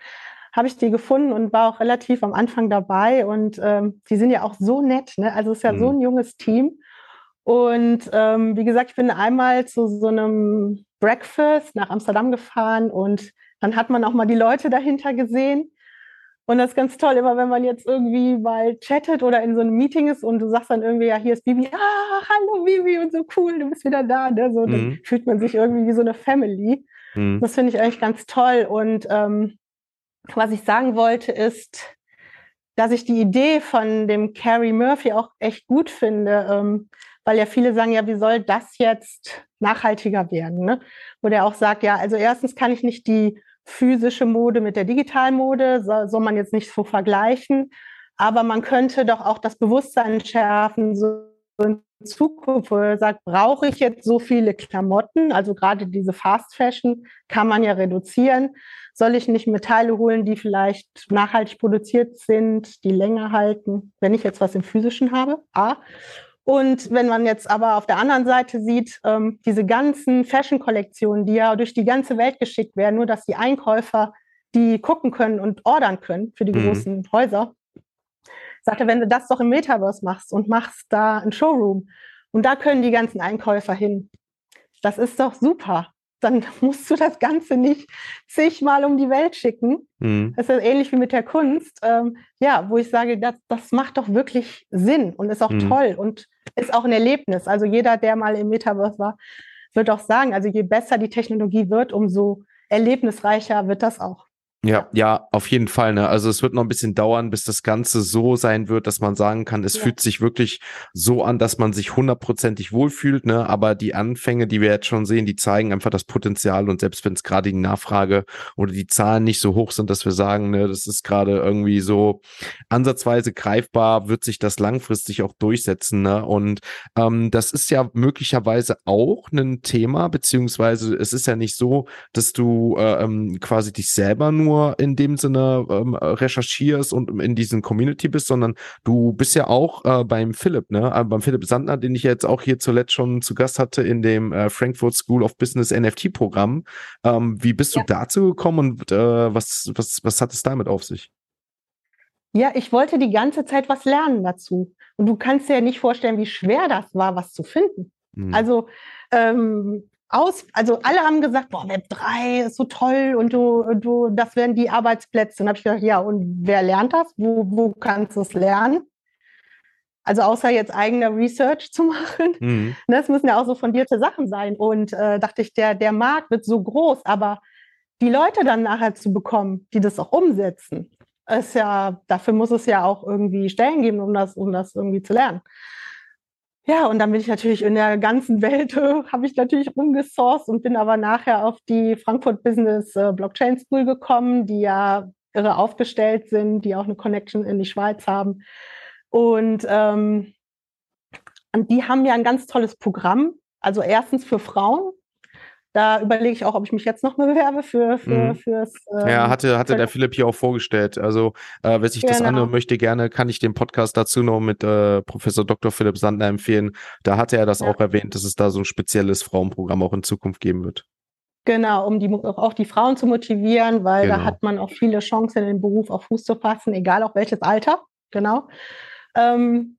habe ich die gefunden und war auch relativ am Anfang dabei. Und ähm, die sind ja auch so nett. Ne? Also es ist ja mhm. so ein junges Team. Und ähm, wie gesagt, ich bin einmal zu so einem Breakfast nach Amsterdam gefahren und dann hat man auch mal die Leute dahinter gesehen. Und das ist ganz toll, immer wenn man jetzt irgendwie mal chattet oder in so einem Meeting ist und du sagst dann irgendwie, ja, hier ist Bibi, ah, hallo Bibi und so cool, du bist wieder da. Ne? So, mhm. Dann fühlt man sich irgendwie wie so eine Family. Mhm. Das finde ich eigentlich ganz toll. Und ähm, was ich sagen wollte, ist, dass ich die Idee von dem Carrie Murphy auch echt gut finde, ähm, weil ja viele sagen, ja, wie soll das jetzt nachhaltiger werden? Ne? Wo der auch sagt, ja, also erstens kann ich nicht die physische Mode mit der digitalen Mode, soll, soll man jetzt nicht so vergleichen, aber man könnte doch auch das Bewusstsein schärfen, so in Zukunft, wo er sagt, brauche ich jetzt so viele Klamotten, also gerade diese Fast Fashion kann man ja reduzieren, soll ich nicht Metalle holen, die vielleicht nachhaltig produziert sind, die länger halten, wenn ich jetzt was im Physischen habe? A. Und wenn man jetzt aber auf der anderen Seite sieht, ähm, diese ganzen Fashion-Kollektionen, die ja durch die ganze Welt geschickt werden, nur dass die Einkäufer die gucken können und ordern können für die mhm. großen Häuser, sagte, wenn du das doch im Metaverse machst und machst da ein Showroom und da können die ganzen Einkäufer hin, das ist doch super dann musst du das Ganze nicht zigmal um die Welt schicken. Mhm. Das ist ähnlich wie mit der Kunst. Ähm, ja, wo ich sage, das, das macht doch wirklich Sinn und ist auch mhm. toll und ist auch ein Erlebnis. Also jeder, der mal im Metaverse war, wird auch sagen, also je besser die Technologie wird, umso erlebnisreicher wird das auch. Ja, ja, auf jeden Fall. Ne? Also es wird noch ein bisschen dauern, bis das Ganze so sein wird, dass man sagen kann, es ja. fühlt sich wirklich so an, dass man sich hundertprozentig wohlfühlt. Ne? Aber die Anfänge, die wir jetzt schon sehen, die zeigen einfach das Potenzial. Und selbst wenn es gerade die Nachfrage oder die Zahlen nicht so hoch sind, dass wir sagen, ne, das ist gerade irgendwie so ansatzweise greifbar, wird sich das langfristig auch durchsetzen. Ne? Und ähm, das ist ja möglicherweise auch ein Thema, beziehungsweise es ist ja nicht so, dass du äh, ähm, quasi dich selber nur nur in dem Sinne ähm, recherchierst und in diesem Community bist, sondern du bist ja auch äh, beim Philipp, ne? Äh, beim Philipp Sandner, den ich jetzt auch hier zuletzt schon zu Gast hatte in dem äh, Frankfurt School of Business NFT-Programm. Ähm, wie bist du ja. dazu gekommen und äh, was, was, was hat es damit auf sich? Ja, ich wollte die ganze Zeit was lernen dazu. Und du kannst dir ja nicht vorstellen, wie schwer das war, was zu finden. Mhm. Also ähm, aus, also alle haben gesagt, boah, Web 3 ist so toll und du, du, das wären die Arbeitsplätze. Und habe ich gedacht, ja, und wer lernt das? Wo, wo kannst du es lernen? Also außer jetzt eigene Research zu machen. Mhm. Das müssen ja auch so fundierte Sachen sein. Und äh, dachte ich, der, der Markt wird so groß, aber die Leute dann nachher zu bekommen, die das auch umsetzen, ist ja, dafür muss es ja auch irgendwie Stellen geben, um das, um das irgendwie zu lernen. Ja, und dann bin ich natürlich in der ganzen Welt, äh, habe ich natürlich rumgesourced und bin aber nachher auf die Frankfurt Business äh, Blockchain School gekommen, die ja irre aufgestellt sind, die auch eine Connection in die Schweiz haben. Und, ähm, und die haben ja ein ganz tolles Programm. Also erstens für Frauen, da überlege ich auch, ob ich mich jetzt noch mal bewerbe für, für mhm. fürs. Ähm, ja, hatte, hatte der Philipp hier auch vorgestellt. Also, äh, wer sich genau. das anhören möchte, gerne kann ich den Podcast dazu noch mit äh, Professor Dr. Philipp Sander empfehlen. Da hatte er das ja. auch erwähnt, dass es da so ein spezielles Frauenprogramm auch in Zukunft geben wird. Genau, um die, auch die Frauen zu motivieren, weil genau. da hat man auch viele Chancen, in den Beruf auf Fuß zu fassen, egal auch welches Alter. Genau. Ähm,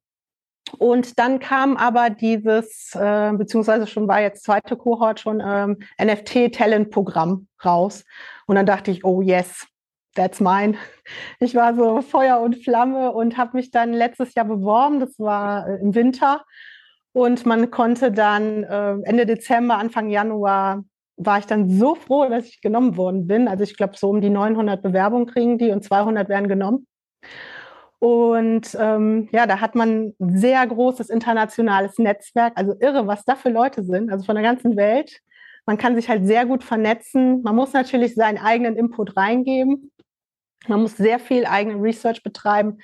und dann kam aber dieses, äh, beziehungsweise schon war jetzt zweite Kohort schon ähm, NFT-Talent-Programm raus. Und dann dachte ich, oh yes, that's mine. Ich war so Feuer und Flamme und habe mich dann letztes Jahr beworben. Das war äh, im Winter. Und man konnte dann äh, Ende Dezember, Anfang Januar war ich dann so froh, dass ich genommen worden bin. Also ich glaube, so um die 900 Bewerbungen kriegen die und 200 werden genommen. Und ähm, ja, da hat man ein sehr großes internationales Netzwerk, also irre, was da für Leute sind, also von der ganzen Welt. Man kann sich halt sehr gut vernetzen. Man muss natürlich seinen eigenen Input reingeben. Man muss sehr viel eigene Research betreiben.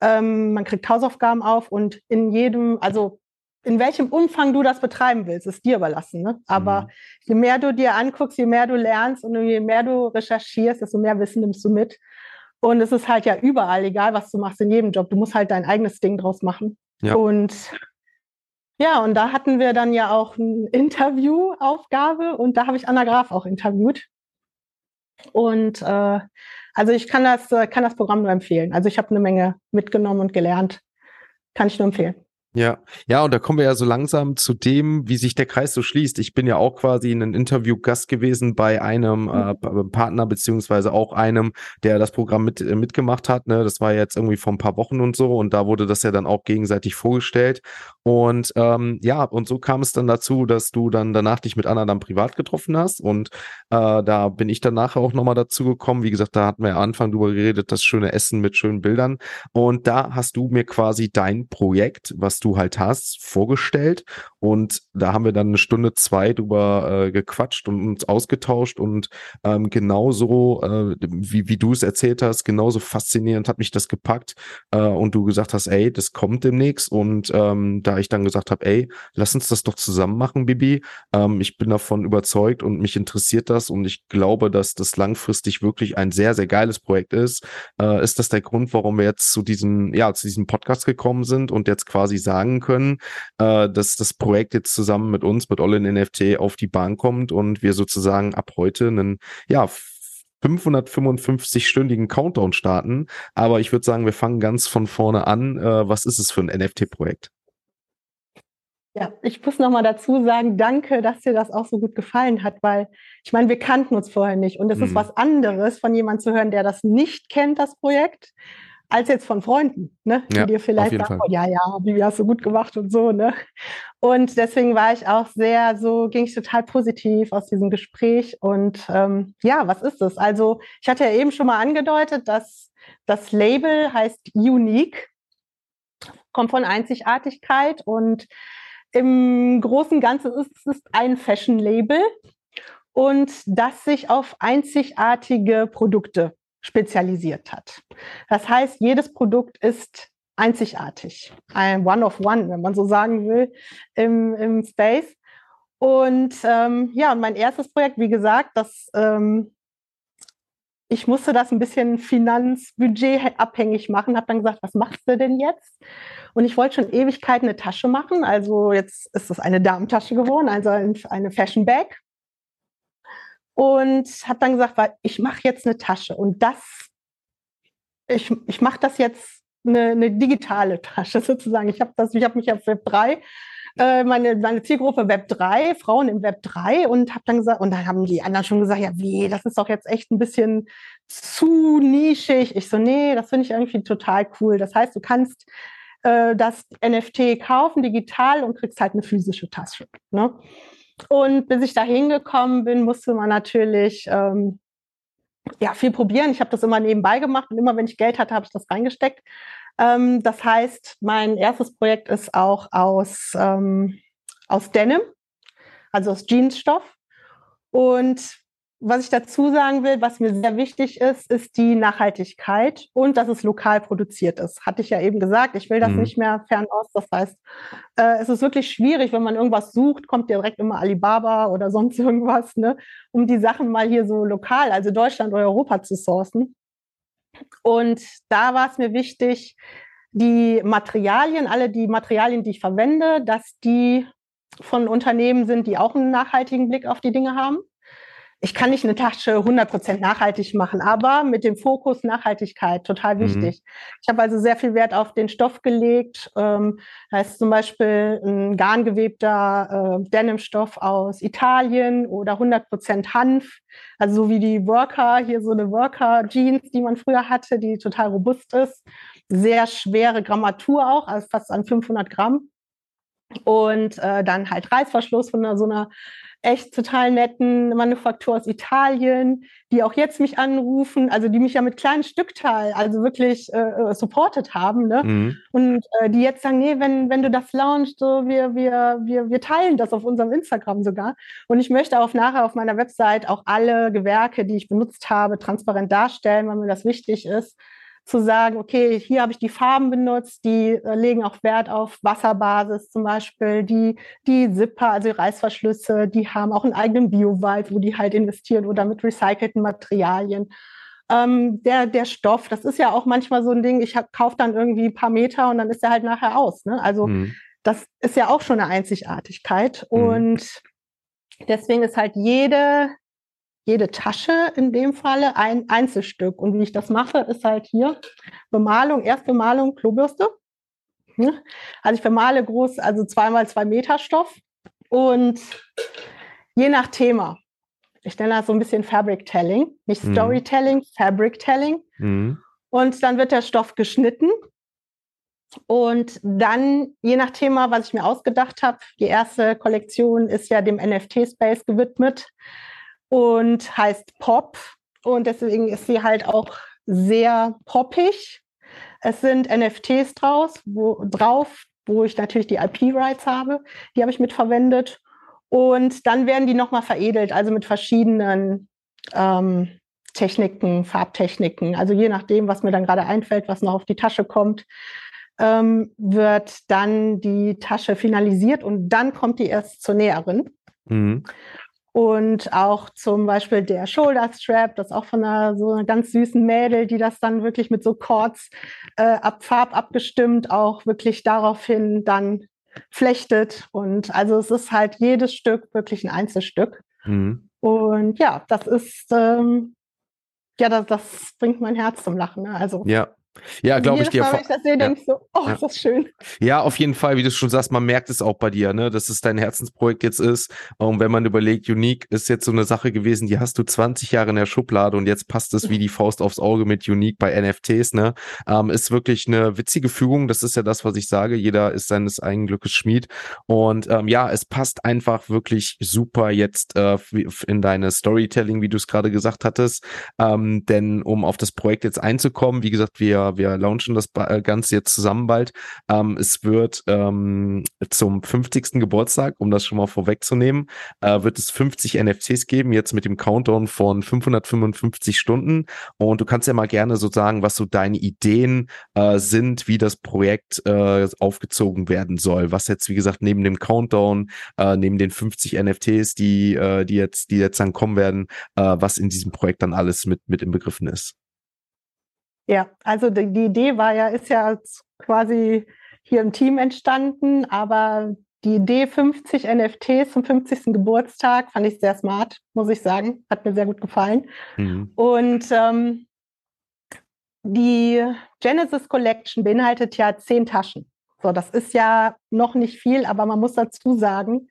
Ähm, man kriegt Hausaufgaben auf und in jedem, also in welchem Umfang du das betreiben willst, ist dir überlassen. Ne? Aber mhm. je mehr du dir anguckst, je mehr du lernst und je mehr du recherchierst, desto mehr Wissen nimmst du mit. Und es ist halt ja überall, egal was du machst, in jedem Job. Du musst halt dein eigenes Ding draus machen. Ja. Und ja, und da hatten wir dann ja auch eine Interviewaufgabe und da habe ich Anna Graf auch interviewt. Und äh, also ich kann das, äh, kann das Programm nur empfehlen. Also ich habe eine Menge mitgenommen und gelernt. Kann ich nur empfehlen. Ja, ja, und da kommen wir ja so langsam zu dem, wie sich der Kreis so schließt. Ich bin ja auch quasi in einem Interview Gast gewesen bei einem äh, mhm. Partner beziehungsweise auch einem, der das Programm mit äh, mitgemacht hat. Ne, das war jetzt irgendwie vor ein paar Wochen und so und da wurde das ja dann auch gegenseitig vorgestellt. Und ähm, ja, und so kam es dann dazu, dass du dann danach dich mit Anna dann privat getroffen hast und äh, da bin ich danach auch nochmal dazu gekommen. Wie gesagt, da hatten wir ja Anfang drüber geredet, das schöne Essen mit schönen Bildern und da hast du mir quasi dein Projekt, was du halt hast, vorgestellt. Und da haben wir dann eine Stunde, zwei drüber äh, gequatscht und uns ausgetauscht. Und ähm, genauso, äh, wie, wie du es erzählt hast, genauso faszinierend hat mich das gepackt. Äh, und du gesagt hast, ey, das kommt demnächst. Und ähm, da ja, ich dann gesagt habe, ey, lass uns das doch zusammen machen, Bibi. Ähm, ich bin davon überzeugt und mich interessiert das und ich glaube, dass das langfristig wirklich ein sehr, sehr geiles Projekt ist. Äh, ist das der Grund, warum wir jetzt zu diesem, ja, zu diesem Podcast gekommen sind und jetzt quasi sagen können, äh, dass das Projekt jetzt zusammen mit uns, mit All NFT auf die Bahn kommt und wir sozusagen ab heute einen, ja, 555-stündigen Countdown starten. Aber ich würde sagen, wir fangen ganz von vorne an. Äh, was ist es für ein NFT-Projekt? Ja, ich muss nochmal dazu sagen, danke, dass dir das auch so gut gefallen hat, weil ich meine, wir kannten uns vorher nicht und es mhm. ist was anderes, von jemandem zu hören, der das nicht kennt, das Projekt, als jetzt von Freunden, ne? die ja, dir vielleicht sagen, oh, ja, ja, wie hast du gut gemacht und so. Ne? Und deswegen war ich auch sehr, so ging ich total positiv aus diesem Gespräch. Und ähm, ja, was ist es? Also ich hatte ja eben schon mal angedeutet, dass das Label heißt Unique, kommt von Einzigartigkeit und im Großen Ganzen ist es ein Fashion-Label und das sich auf einzigartige Produkte spezialisiert hat. Das heißt, jedes Produkt ist einzigartig, ein One of One, wenn man so sagen will, im, im Space. Und ähm, ja, mein erstes Projekt, wie gesagt, das ähm, ich musste das ein bisschen finanzbudget abhängig machen, habe dann gesagt, was machst du denn jetzt? Und ich wollte schon Ewigkeiten eine Tasche machen. Also jetzt ist es eine Damentasche geworden, also eine Fashion Bag und habe dann gesagt, ich mache jetzt eine Tasche und das, ich, ich mache das jetzt eine, eine, digitale Tasche sozusagen. Ich habe habe mich auf Web 3 äh, meine, meine Zielgruppe Web 3, Frauen im Web 3 und habe dann gesagt, und dann haben die anderen schon gesagt, ja, wie, das ist doch jetzt echt ein bisschen zu nischig. Ich so, nee, das finde ich irgendwie total cool. Das heißt, du kannst äh, das NFT kaufen, digital und kriegst halt eine physische Tasche. Ne? Und bis ich da hingekommen bin, musste man natürlich ähm, ja, viel probieren. Ich habe das immer nebenbei gemacht und immer wenn ich Geld hatte, habe ich das reingesteckt. Ähm, das heißt, mein erstes Projekt ist auch aus, ähm, aus Denim, also aus Jeansstoff. Und was ich dazu sagen will, was mir sehr wichtig ist, ist die Nachhaltigkeit und dass es lokal produziert ist. Hatte ich ja eben gesagt, ich will das mhm. nicht mehr fernost. Das heißt, äh, es ist wirklich schwierig, wenn man irgendwas sucht, kommt direkt immer Alibaba oder sonst irgendwas, ne, um die Sachen mal hier so lokal, also Deutschland oder Europa zu sourcen. Und da war es mir wichtig, die Materialien, alle die Materialien, die ich verwende, dass die von Unternehmen sind, die auch einen nachhaltigen Blick auf die Dinge haben ich kann nicht eine Tasche 100% nachhaltig machen, aber mit dem Fokus Nachhaltigkeit total mhm. wichtig. Mhm. Ich habe also sehr viel Wert auf den Stoff gelegt. Ähm, da ist zum Beispiel ein garngewebter äh, Denimstoff aus Italien oder 100% Hanf. Also so wie die Worker, hier so eine Worker-Jeans, die man früher hatte, die total robust ist. Sehr schwere Grammatur auch, also fast an 500 Gramm. Und äh, dann halt Reißverschluss von so einer echt total netten Manufaktur aus Italien, die auch jetzt mich anrufen, also die mich ja mit kleinen Stückteil, also wirklich äh, äh, supported haben, ne? Mhm. Und äh, die jetzt sagen, nee, wenn, wenn du das launchst, so wir, wir, wir, wir teilen das auf unserem Instagram sogar. Und ich möchte auch nachher auf meiner Website auch alle Gewerke, die ich benutzt habe, transparent darstellen, weil mir das wichtig ist zu sagen, okay, hier habe ich die Farben benutzt, die äh, legen auch Wert auf Wasserbasis zum Beispiel, die, die Zipper, also die Reißverschlüsse, die haben auch einen eigenen Biowald, wo die halt investieren oder mit recycelten Materialien. Ähm, der, der Stoff, das ist ja auch manchmal so ein Ding, ich kaufe dann irgendwie ein paar Meter und dann ist er halt nachher aus. Ne? Also mhm. das ist ja auch schon eine Einzigartigkeit. Mhm. Und deswegen ist halt jede, jede Tasche in dem Falle ein Einzelstück. Und wie ich das mache, ist halt hier Bemalung, Erstbemalung, Klobürste. Also ich bemale groß, also zweimal zwei Meter Stoff und je nach Thema. Ich nenne das so ein bisschen Fabric Telling, nicht mhm. Storytelling, Fabric Telling. Mhm. Und dann wird der Stoff geschnitten und dann, je nach Thema, was ich mir ausgedacht habe, die erste Kollektion ist ja dem NFT-Space gewidmet und heißt Pop. Und deswegen ist sie halt auch sehr poppig. Es sind NFTs draus, wo, drauf, wo ich natürlich die IP-Rights habe. Die habe ich mit verwendet. Und dann werden die nochmal veredelt, also mit verschiedenen ähm, Techniken, Farbtechniken. Also je nachdem, was mir dann gerade einfällt, was noch auf die Tasche kommt, ähm, wird dann die Tasche finalisiert und dann kommt die erst zur Näherin. Mhm. Und auch zum Beispiel der Shoulder Strap, das ist auch von einer so einer ganz süßen Mädel, die das dann wirklich mit so Chords äh, ab Farb abgestimmt auch wirklich daraufhin dann flechtet. Und also es ist halt jedes Stück wirklich ein Einzelstück. Mhm. Und ja, das ist ähm, ja, das, das bringt mein Herz zum Lachen. Ne? Also ja, ja, glaube ich dir. Mal, ich das sehe, ja. denke ich so, oh, ja. ist das schön. Ja, auf jeden Fall, wie du schon sagst, man merkt es auch bei dir, ne, dass es dein Herzensprojekt jetzt ist. Und wenn man überlegt, Unique ist jetzt so eine Sache gewesen, die hast du 20 Jahre in der Schublade und jetzt passt es wie die Faust aufs Auge mit Unique bei NFTs, ne? Ähm, ist wirklich eine witzige Fügung. Das ist ja das, was ich sage. Jeder ist seines eigenen Glückes Schmied. Und ähm, ja, es passt einfach wirklich super jetzt äh, in deine Storytelling, wie du es gerade gesagt hattest. Ähm, denn um auf das Projekt jetzt einzukommen, wie gesagt, wir wir, launchen das äh, Ganze jetzt zusammen bald. Ähm, es wird ähm, zum 50. Geburtstag, um das schon mal vorwegzunehmen, äh, wird es 50 NFTs geben, jetzt mit dem Countdown von 555 Stunden. Und du kannst ja mal gerne so sagen, was so deine Ideen äh, sind, wie das Projekt äh, aufgezogen werden soll. Was jetzt, wie gesagt, neben dem Countdown, äh, neben den 50 NFTs, die, äh, die jetzt, die jetzt dann kommen werden, was in diesem Projekt dann alles mit, mit inbegriffen ist. Ja, also die, die Idee war ja, ist ja quasi hier im Team entstanden, aber die Idee 50 NFTs zum 50. Geburtstag fand ich sehr smart, muss ich sagen. Hat mir sehr gut gefallen. Mhm. Und ähm, die Genesis Collection beinhaltet ja zehn Taschen. So, das ist ja noch nicht viel, aber man muss dazu sagen,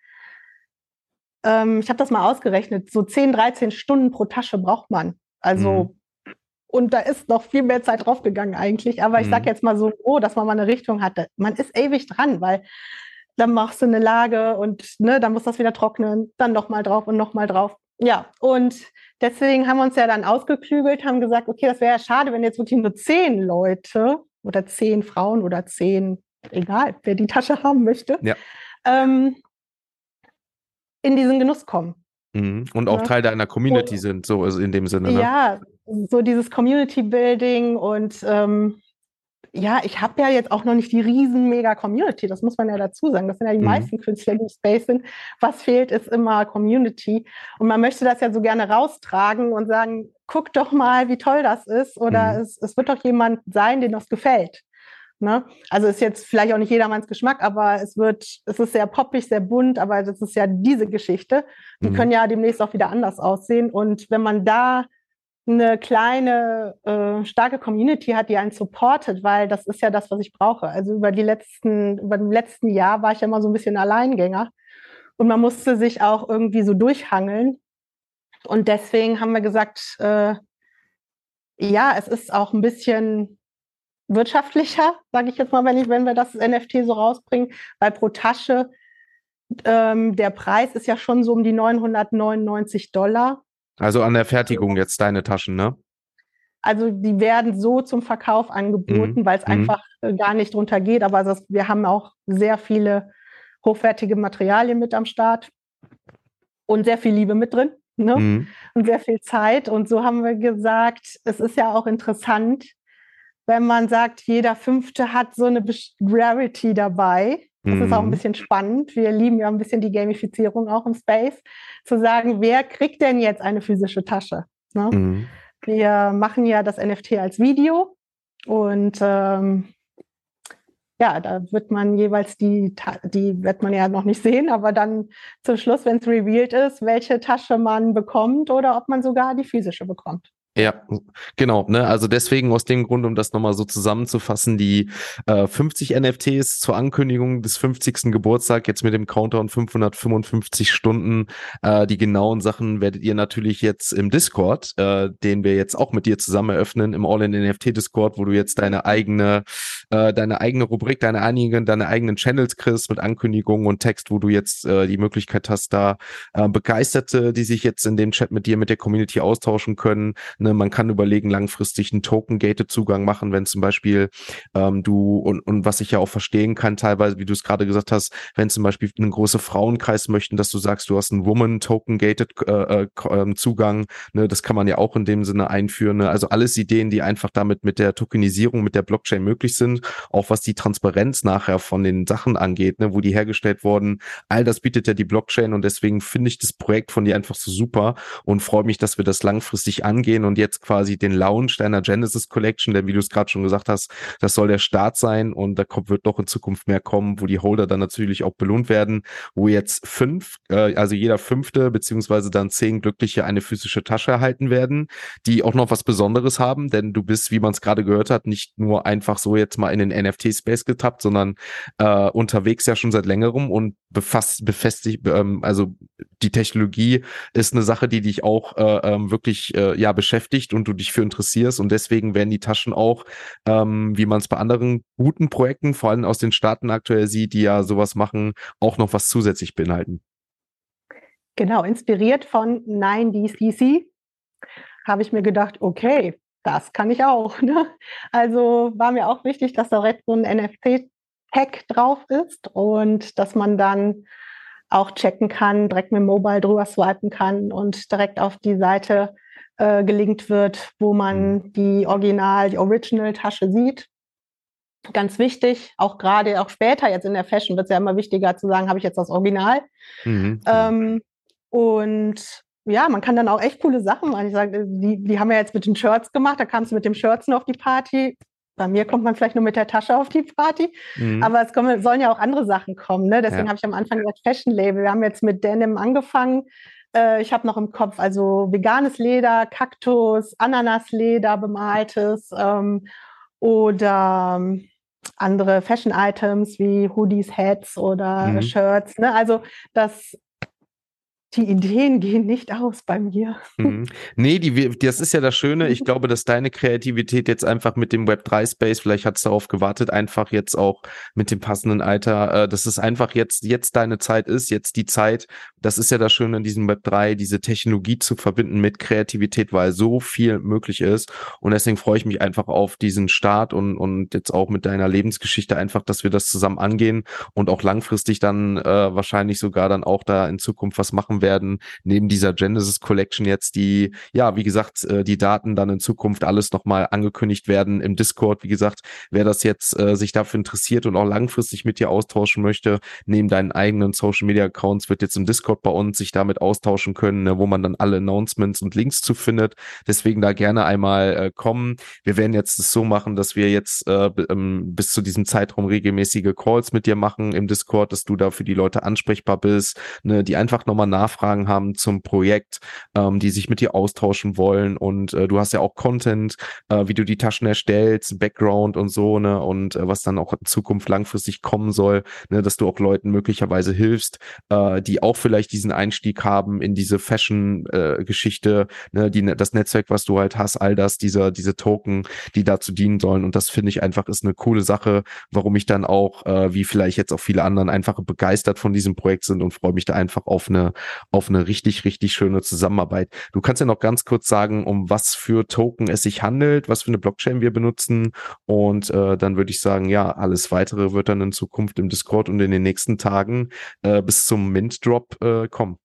ähm, ich habe das mal ausgerechnet, so 10, 13 Stunden pro Tasche braucht man. Also mhm. Und da ist noch viel mehr Zeit draufgegangen eigentlich. Aber ich sage mhm. jetzt mal so, oh, dass man mal eine Richtung hatte. Man ist ewig dran, weil dann machst du eine Lage und ne, dann muss das wieder trocknen, dann nochmal drauf und nochmal drauf. Ja, und deswegen haben wir uns ja dann ausgeklügelt, haben gesagt, okay, das wäre ja schade, wenn jetzt wirklich nur zehn Leute oder zehn Frauen oder zehn, egal, wer die Tasche haben möchte, ja. ähm, in diesen Genuss kommen. Mhm. Und auch ja. Teil deiner Community und, sind, so also in dem Sinne. Ne? Ja, so dieses Community Building und ähm, ja, ich habe ja jetzt auch noch nicht die riesen mega Community, das muss man ja dazu sagen. Das sind ja die mhm. meisten Künstler, die im Space sind. Was fehlt, ist immer Community. Und man möchte das ja so gerne raustragen und sagen, guck doch mal, wie toll das ist. Oder mhm. es, es wird doch jemand sein, dem das gefällt. Ne? Also ist jetzt vielleicht auch nicht jedermanns Geschmack, aber es wird, es ist sehr poppig, sehr bunt, aber das ist ja diese Geschichte. Die mhm. können ja demnächst auch wieder anders aussehen. Und wenn man da eine kleine, äh, starke Community hat, die einen supportet, weil das ist ja das, was ich brauche. Also über die letzten, über dem letzten Jahr war ich ja immer so ein bisschen Alleingänger und man musste sich auch irgendwie so durchhangeln. Und deswegen haben wir gesagt, äh, ja, es ist auch ein bisschen wirtschaftlicher, sage ich jetzt mal, wenn, ich, wenn wir das NFT so rausbringen, weil pro Tasche ähm, der Preis ist ja schon so um die 999 Dollar. Also an der Fertigung jetzt deine Taschen, ne? Also die werden so zum Verkauf angeboten, mhm. weil es mhm. einfach äh, gar nicht drunter geht. Aber das, wir haben auch sehr viele hochwertige Materialien mit am Start und sehr viel Liebe mit drin. Ne? Mhm. Und sehr viel Zeit. Und so haben wir gesagt, es ist ja auch interessant, wenn man sagt, jeder Fünfte hat so eine Rarity dabei. Das mhm. ist auch ein mhm. bisschen spannend. Wir lieben ja ein bisschen die Gamifizierung auch im Space, zu sagen, wer kriegt denn jetzt eine physische Tasche? Ne? Mhm. Wir machen ja das NFT als Video und ähm, ja, da wird man jeweils die, die wird man ja noch nicht sehen, aber dann zum Schluss, wenn es revealed ist, welche Tasche man bekommt oder ob man sogar die physische bekommt. Ja, genau. Ne? Also deswegen aus dem Grund, um das nochmal so zusammenzufassen, die äh, 50 NFTs zur Ankündigung des 50. Geburtstag, jetzt mit dem Countdown 555 Stunden. Äh, die genauen Sachen werdet ihr natürlich jetzt im Discord, äh, den wir jetzt auch mit dir zusammen eröffnen, im All-in-NFT-Discord, wo du jetzt deine eigene, äh, deine eigene Rubrik, deine einigen, deine eigenen Channels kriegst mit Ankündigungen und Text, wo du jetzt äh, die Möglichkeit hast, da äh, Begeisterte, die sich jetzt in dem Chat mit dir, mit der Community austauschen können, Ne, man kann überlegen, langfristig einen Token-Gated-Zugang machen, wenn zum Beispiel ähm, du und, und was ich ja auch verstehen kann, teilweise, wie du es gerade gesagt hast, wenn zum Beispiel einen großen Frauenkreis möchten, dass du sagst, du hast einen Woman-Token-Gated äh, äh, ähm, Zugang, ne, das kann man ja auch in dem Sinne einführen. Ne? Also alles Ideen, die einfach damit mit der Tokenisierung, mit der Blockchain möglich sind. auch was die Transparenz nachher von den Sachen angeht, ne, wo die hergestellt wurden. All das bietet ja die Blockchain und deswegen finde ich das Projekt von dir einfach so super und freue mich, dass wir das langfristig angehen und jetzt quasi den Launch deiner Genesis Collection, denn wie du es gerade schon gesagt hast, das soll der Start sein und da kommt, wird doch in Zukunft mehr kommen, wo die Holder dann natürlich auch belohnt werden, wo jetzt fünf, äh, also jeder fünfte beziehungsweise dann zehn Glückliche eine physische Tasche erhalten werden, die auch noch was Besonderes haben, denn du bist, wie man es gerade gehört hat, nicht nur einfach so jetzt mal in den NFT-Space getappt, sondern äh, unterwegs ja schon seit längerem und befasst, befestigt, ähm, also die Technologie ist eine Sache, die dich auch äh, ähm, wirklich äh, ja beschäftigt und du dich für interessierst und deswegen werden die Taschen auch, ähm, wie man es bei anderen guten Projekten, vor allem aus den Staaten aktuell sieht, die ja sowas machen, auch noch was zusätzlich beinhalten. Genau, inspiriert von 9DCC habe ich mir gedacht, okay, das kann ich auch. Ne? Also war mir auch wichtig, dass da direkt so ein NFT-Tag drauf ist und dass man dann auch checken kann, direkt mit dem Mobile drüber swipen kann und direkt auf die Seite äh, gelinkt wird, wo man mhm. die Original, die Original-Tasche sieht. Ganz wichtig, auch gerade auch später jetzt in der Fashion wird es ja immer wichtiger zu sagen, habe ich jetzt das Original. Mhm. Ähm, und ja, man kann dann auch echt coole Sachen machen. Ich sage, die, die haben ja jetzt mit den Shirts gemacht, da kamst du mit dem Shirts noch auf die Party. Bei mir kommt man vielleicht nur mit der Tasche auf die Party, mhm. aber es kommen, sollen ja auch andere Sachen kommen. Ne? Deswegen ja. habe ich am Anfang gesagt Fashion Label. Wir haben jetzt mit Denim angefangen. Äh, ich habe noch im Kopf also veganes Leder, Kaktus, Ananasleder, bemaltes ähm, oder ähm, andere Fashion-Items wie Hoodies, Hats oder mhm. Shirts. Ne? Also das die Ideen gehen nicht aus bei mir. Mhm. Nee, die, das ist ja das Schöne. Ich glaube, dass deine Kreativität jetzt einfach mit dem Web3-Space, vielleicht hat es darauf gewartet, einfach jetzt auch mit dem passenden Alter, äh, dass es einfach jetzt, jetzt deine Zeit ist, jetzt die Zeit. Das ist ja das Schöne in diesem Web3, diese Technologie zu verbinden mit Kreativität, weil so viel möglich ist. Und deswegen freue ich mich einfach auf diesen Start und, und jetzt auch mit deiner Lebensgeschichte einfach, dass wir das zusammen angehen und auch langfristig dann äh, wahrscheinlich sogar dann auch da in Zukunft was machen werden, neben dieser Genesis Collection jetzt, die, ja, wie gesagt, äh, die Daten dann in Zukunft alles nochmal angekündigt werden im Discord. Wie gesagt, wer das jetzt äh, sich dafür interessiert und auch langfristig mit dir austauschen möchte, neben deinen eigenen Social Media Accounts wird jetzt im Discord bei uns sich damit austauschen können, ne, wo man dann alle Announcements und Links zu findet. Deswegen da gerne einmal äh, kommen. Wir werden jetzt es so machen, dass wir jetzt äh, ähm, bis zu diesem Zeitraum regelmäßige Calls mit dir machen im Discord, dass du da für die Leute ansprechbar bist, ne, die einfach nochmal nach Nachfragen haben zum Projekt, ähm, die sich mit dir austauschen wollen. Und äh, du hast ja auch Content, äh, wie du die Taschen erstellst, Background und so, ne? Und äh, was dann auch in Zukunft langfristig kommen soll, ne? dass du auch Leuten möglicherweise hilfst, äh, die auch vielleicht diesen Einstieg haben in diese Fashion-Geschichte, äh, ne? die, das Netzwerk, was du halt hast, all das, diese, diese Token, die dazu dienen sollen. Und das finde ich einfach ist eine coole Sache, warum ich dann auch, äh, wie vielleicht jetzt auch viele anderen, einfach begeistert von diesem Projekt sind und freue mich da einfach auf eine, auf eine richtig, richtig schöne Zusammenarbeit. Du kannst ja noch ganz kurz sagen, um was für Token es sich handelt, was für eine Blockchain wir benutzen und äh, dann würde ich sagen, ja, alles weitere wird dann in Zukunft im Discord und in den nächsten Tagen äh, bis zum Mint-Drop äh, kommen.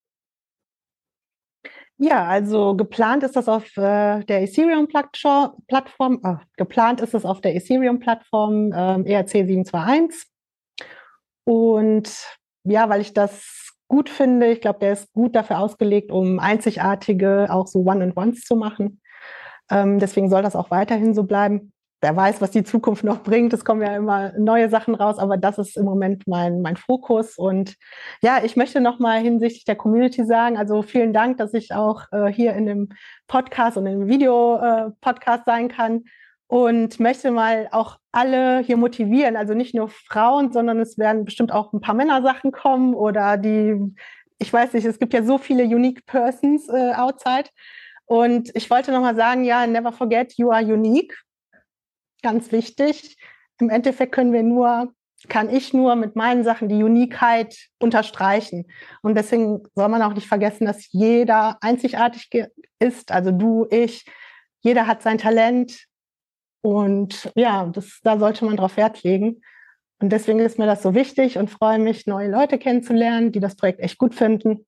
Ja, also geplant ist das auf äh, der Ethereum-Plattform, äh, geplant ist es auf der Ethereum-Plattform äh, ERC 721. Und ja, weil ich das gut finde. Ich glaube, der ist gut dafür ausgelegt, um einzigartige, auch so One-and-Ones zu machen. Ähm, deswegen soll das auch weiterhin so bleiben. Wer weiß, was die Zukunft noch bringt. Es kommen ja immer neue Sachen raus, aber das ist im Moment mein, mein Fokus. Und ja, ich möchte nochmal hinsichtlich der Community sagen, also vielen Dank, dass ich auch äh, hier in dem Podcast und im Video-Podcast äh, sein kann und möchte mal auch alle hier motivieren, also nicht nur Frauen, sondern es werden bestimmt auch ein paar Männersachen kommen oder die, ich weiß nicht, es gibt ja so viele unique persons äh, outside. Und ich wollte nochmal sagen, ja, never forget, you are unique. Ganz wichtig. Im Endeffekt können wir nur, kann ich nur mit meinen Sachen die Uniqueheit unterstreichen. Und deswegen soll man auch nicht vergessen, dass jeder einzigartig ist. Also du, ich, jeder hat sein Talent, und ja, das, da sollte man drauf Wert legen. Und deswegen ist mir das so wichtig und freue mich, neue Leute kennenzulernen, die das Projekt echt gut finden.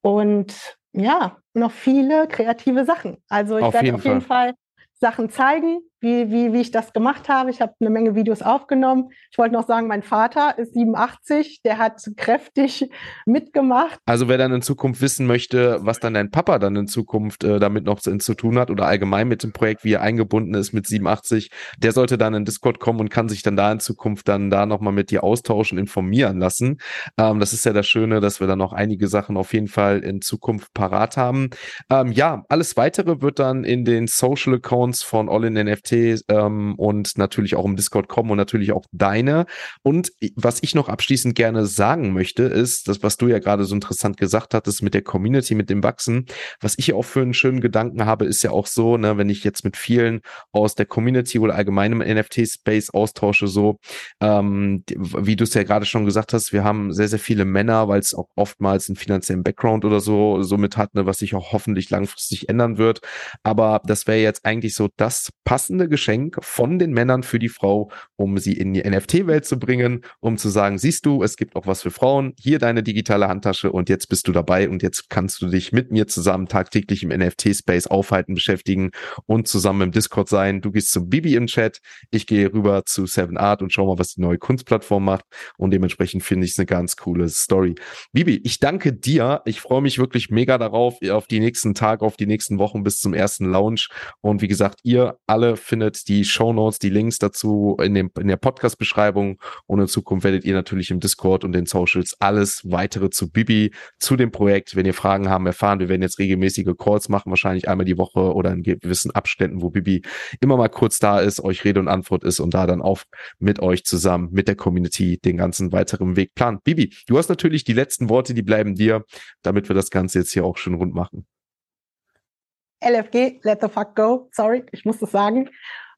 Und ja, noch viele kreative Sachen. Also ich auf werde jeden auf jeden Fall. Fall Sachen zeigen, wie, wie, wie ich das gemacht habe. Ich habe eine Menge Videos aufgenommen. Ich wollte noch sagen, mein Vater ist 87, der hat kräftig mitgemacht. Also wer dann in Zukunft wissen möchte, was dann dein Papa dann in Zukunft äh, damit noch zu, tun hat oder allgemein mit dem Projekt, wie er eingebunden ist mit 87, der sollte dann in Discord kommen und kann sich dann da in Zukunft dann da nochmal mit dir austauschen, informieren lassen. Ähm, das ist ja das Schöne, dass wir dann noch einige Sachen auf jeden Fall in Zukunft parat haben. Ähm, ja, alles weitere wird dann in den Social Accounts von All in NFT ähm, und natürlich auch im Discord kommen und natürlich auch deine. Und was ich noch abschließend gerne sagen möchte, ist, das, was du ja gerade so interessant gesagt hattest mit der Community, mit dem Wachsen. Was ich auch für einen schönen Gedanken habe, ist ja auch so, ne, wenn ich jetzt mit vielen aus der Community oder allgemeinem NFT-Space austausche, so, ähm, wie du es ja gerade schon gesagt hast, wir haben sehr, sehr viele Männer, weil es auch oftmals einen finanziellen Background oder so somit hat, ne, was sich auch hoffentlich langfristig ändern wird. Aber das wäre jetzt eigentlich so das passende Geschenk von den Männern für die Frau, um sie in die NFT-Welt zu bringen, um zu sagen, siehst du, es gibt auch was für Frauen, hier deine digitale Handtasche und jetzt bist du dabei und jetzt kannst du dich mit mir zusammen tagtäglich im NFT-Space aufhalten, beschäftigen und zusammen im Discord sein. Du gehst zu Bibi im Chat, ich gehe rüber zu Seven Art und schau mal, was die neue Kunstplattform macht und dementsprechend finde ich es eine ganz coole Story. Bibi, ich danke dir. Ich freue mich wirklich mega darauf, auf die nächsten Tage, auf die nächsten Wochen bis zum ersten Launch und wie gesagt, ihr alle findet die Show Notes, die Links dazu in, dem, in der Podcast-Beschreibung und in Zukunft werdet ihr natürlich im Discord und den Socials alles weitere zu Bibi, zu dem Projekt, wenn ihr Fragen haben, erfahren. Wir werden jetzt regelmäßige Calls machen, wahrscheinlich einmal die Woche oder in gewissen Abständen, wo Bibi immer mal kurz da ist, euch Rede und Antwort ist und da dann auch mit euch zusammen, mit der Community den ganzen weiteren Weg plant. Bibi, du hast natürlich die letzten Worte, die bleiben dir, damit wir das Ganze jetzt hier auch schon rund machen. LFG, let the fuck go, sorry, ich muss das sagen.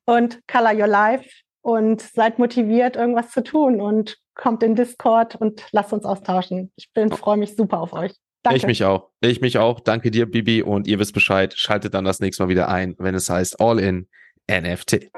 Und color your life und seid motiviert, irgendwas zu tun und kommt in Discord und lasst uns austauschen. Ich bin, freue mich super auf euch. Danke. Ich mich auch. Ich mich auch. Danke dir, Bibi. Und ihr wisst Bescheid. Schaltet dann das nächste Mal wieder ein, wenn es heißt All in NFT.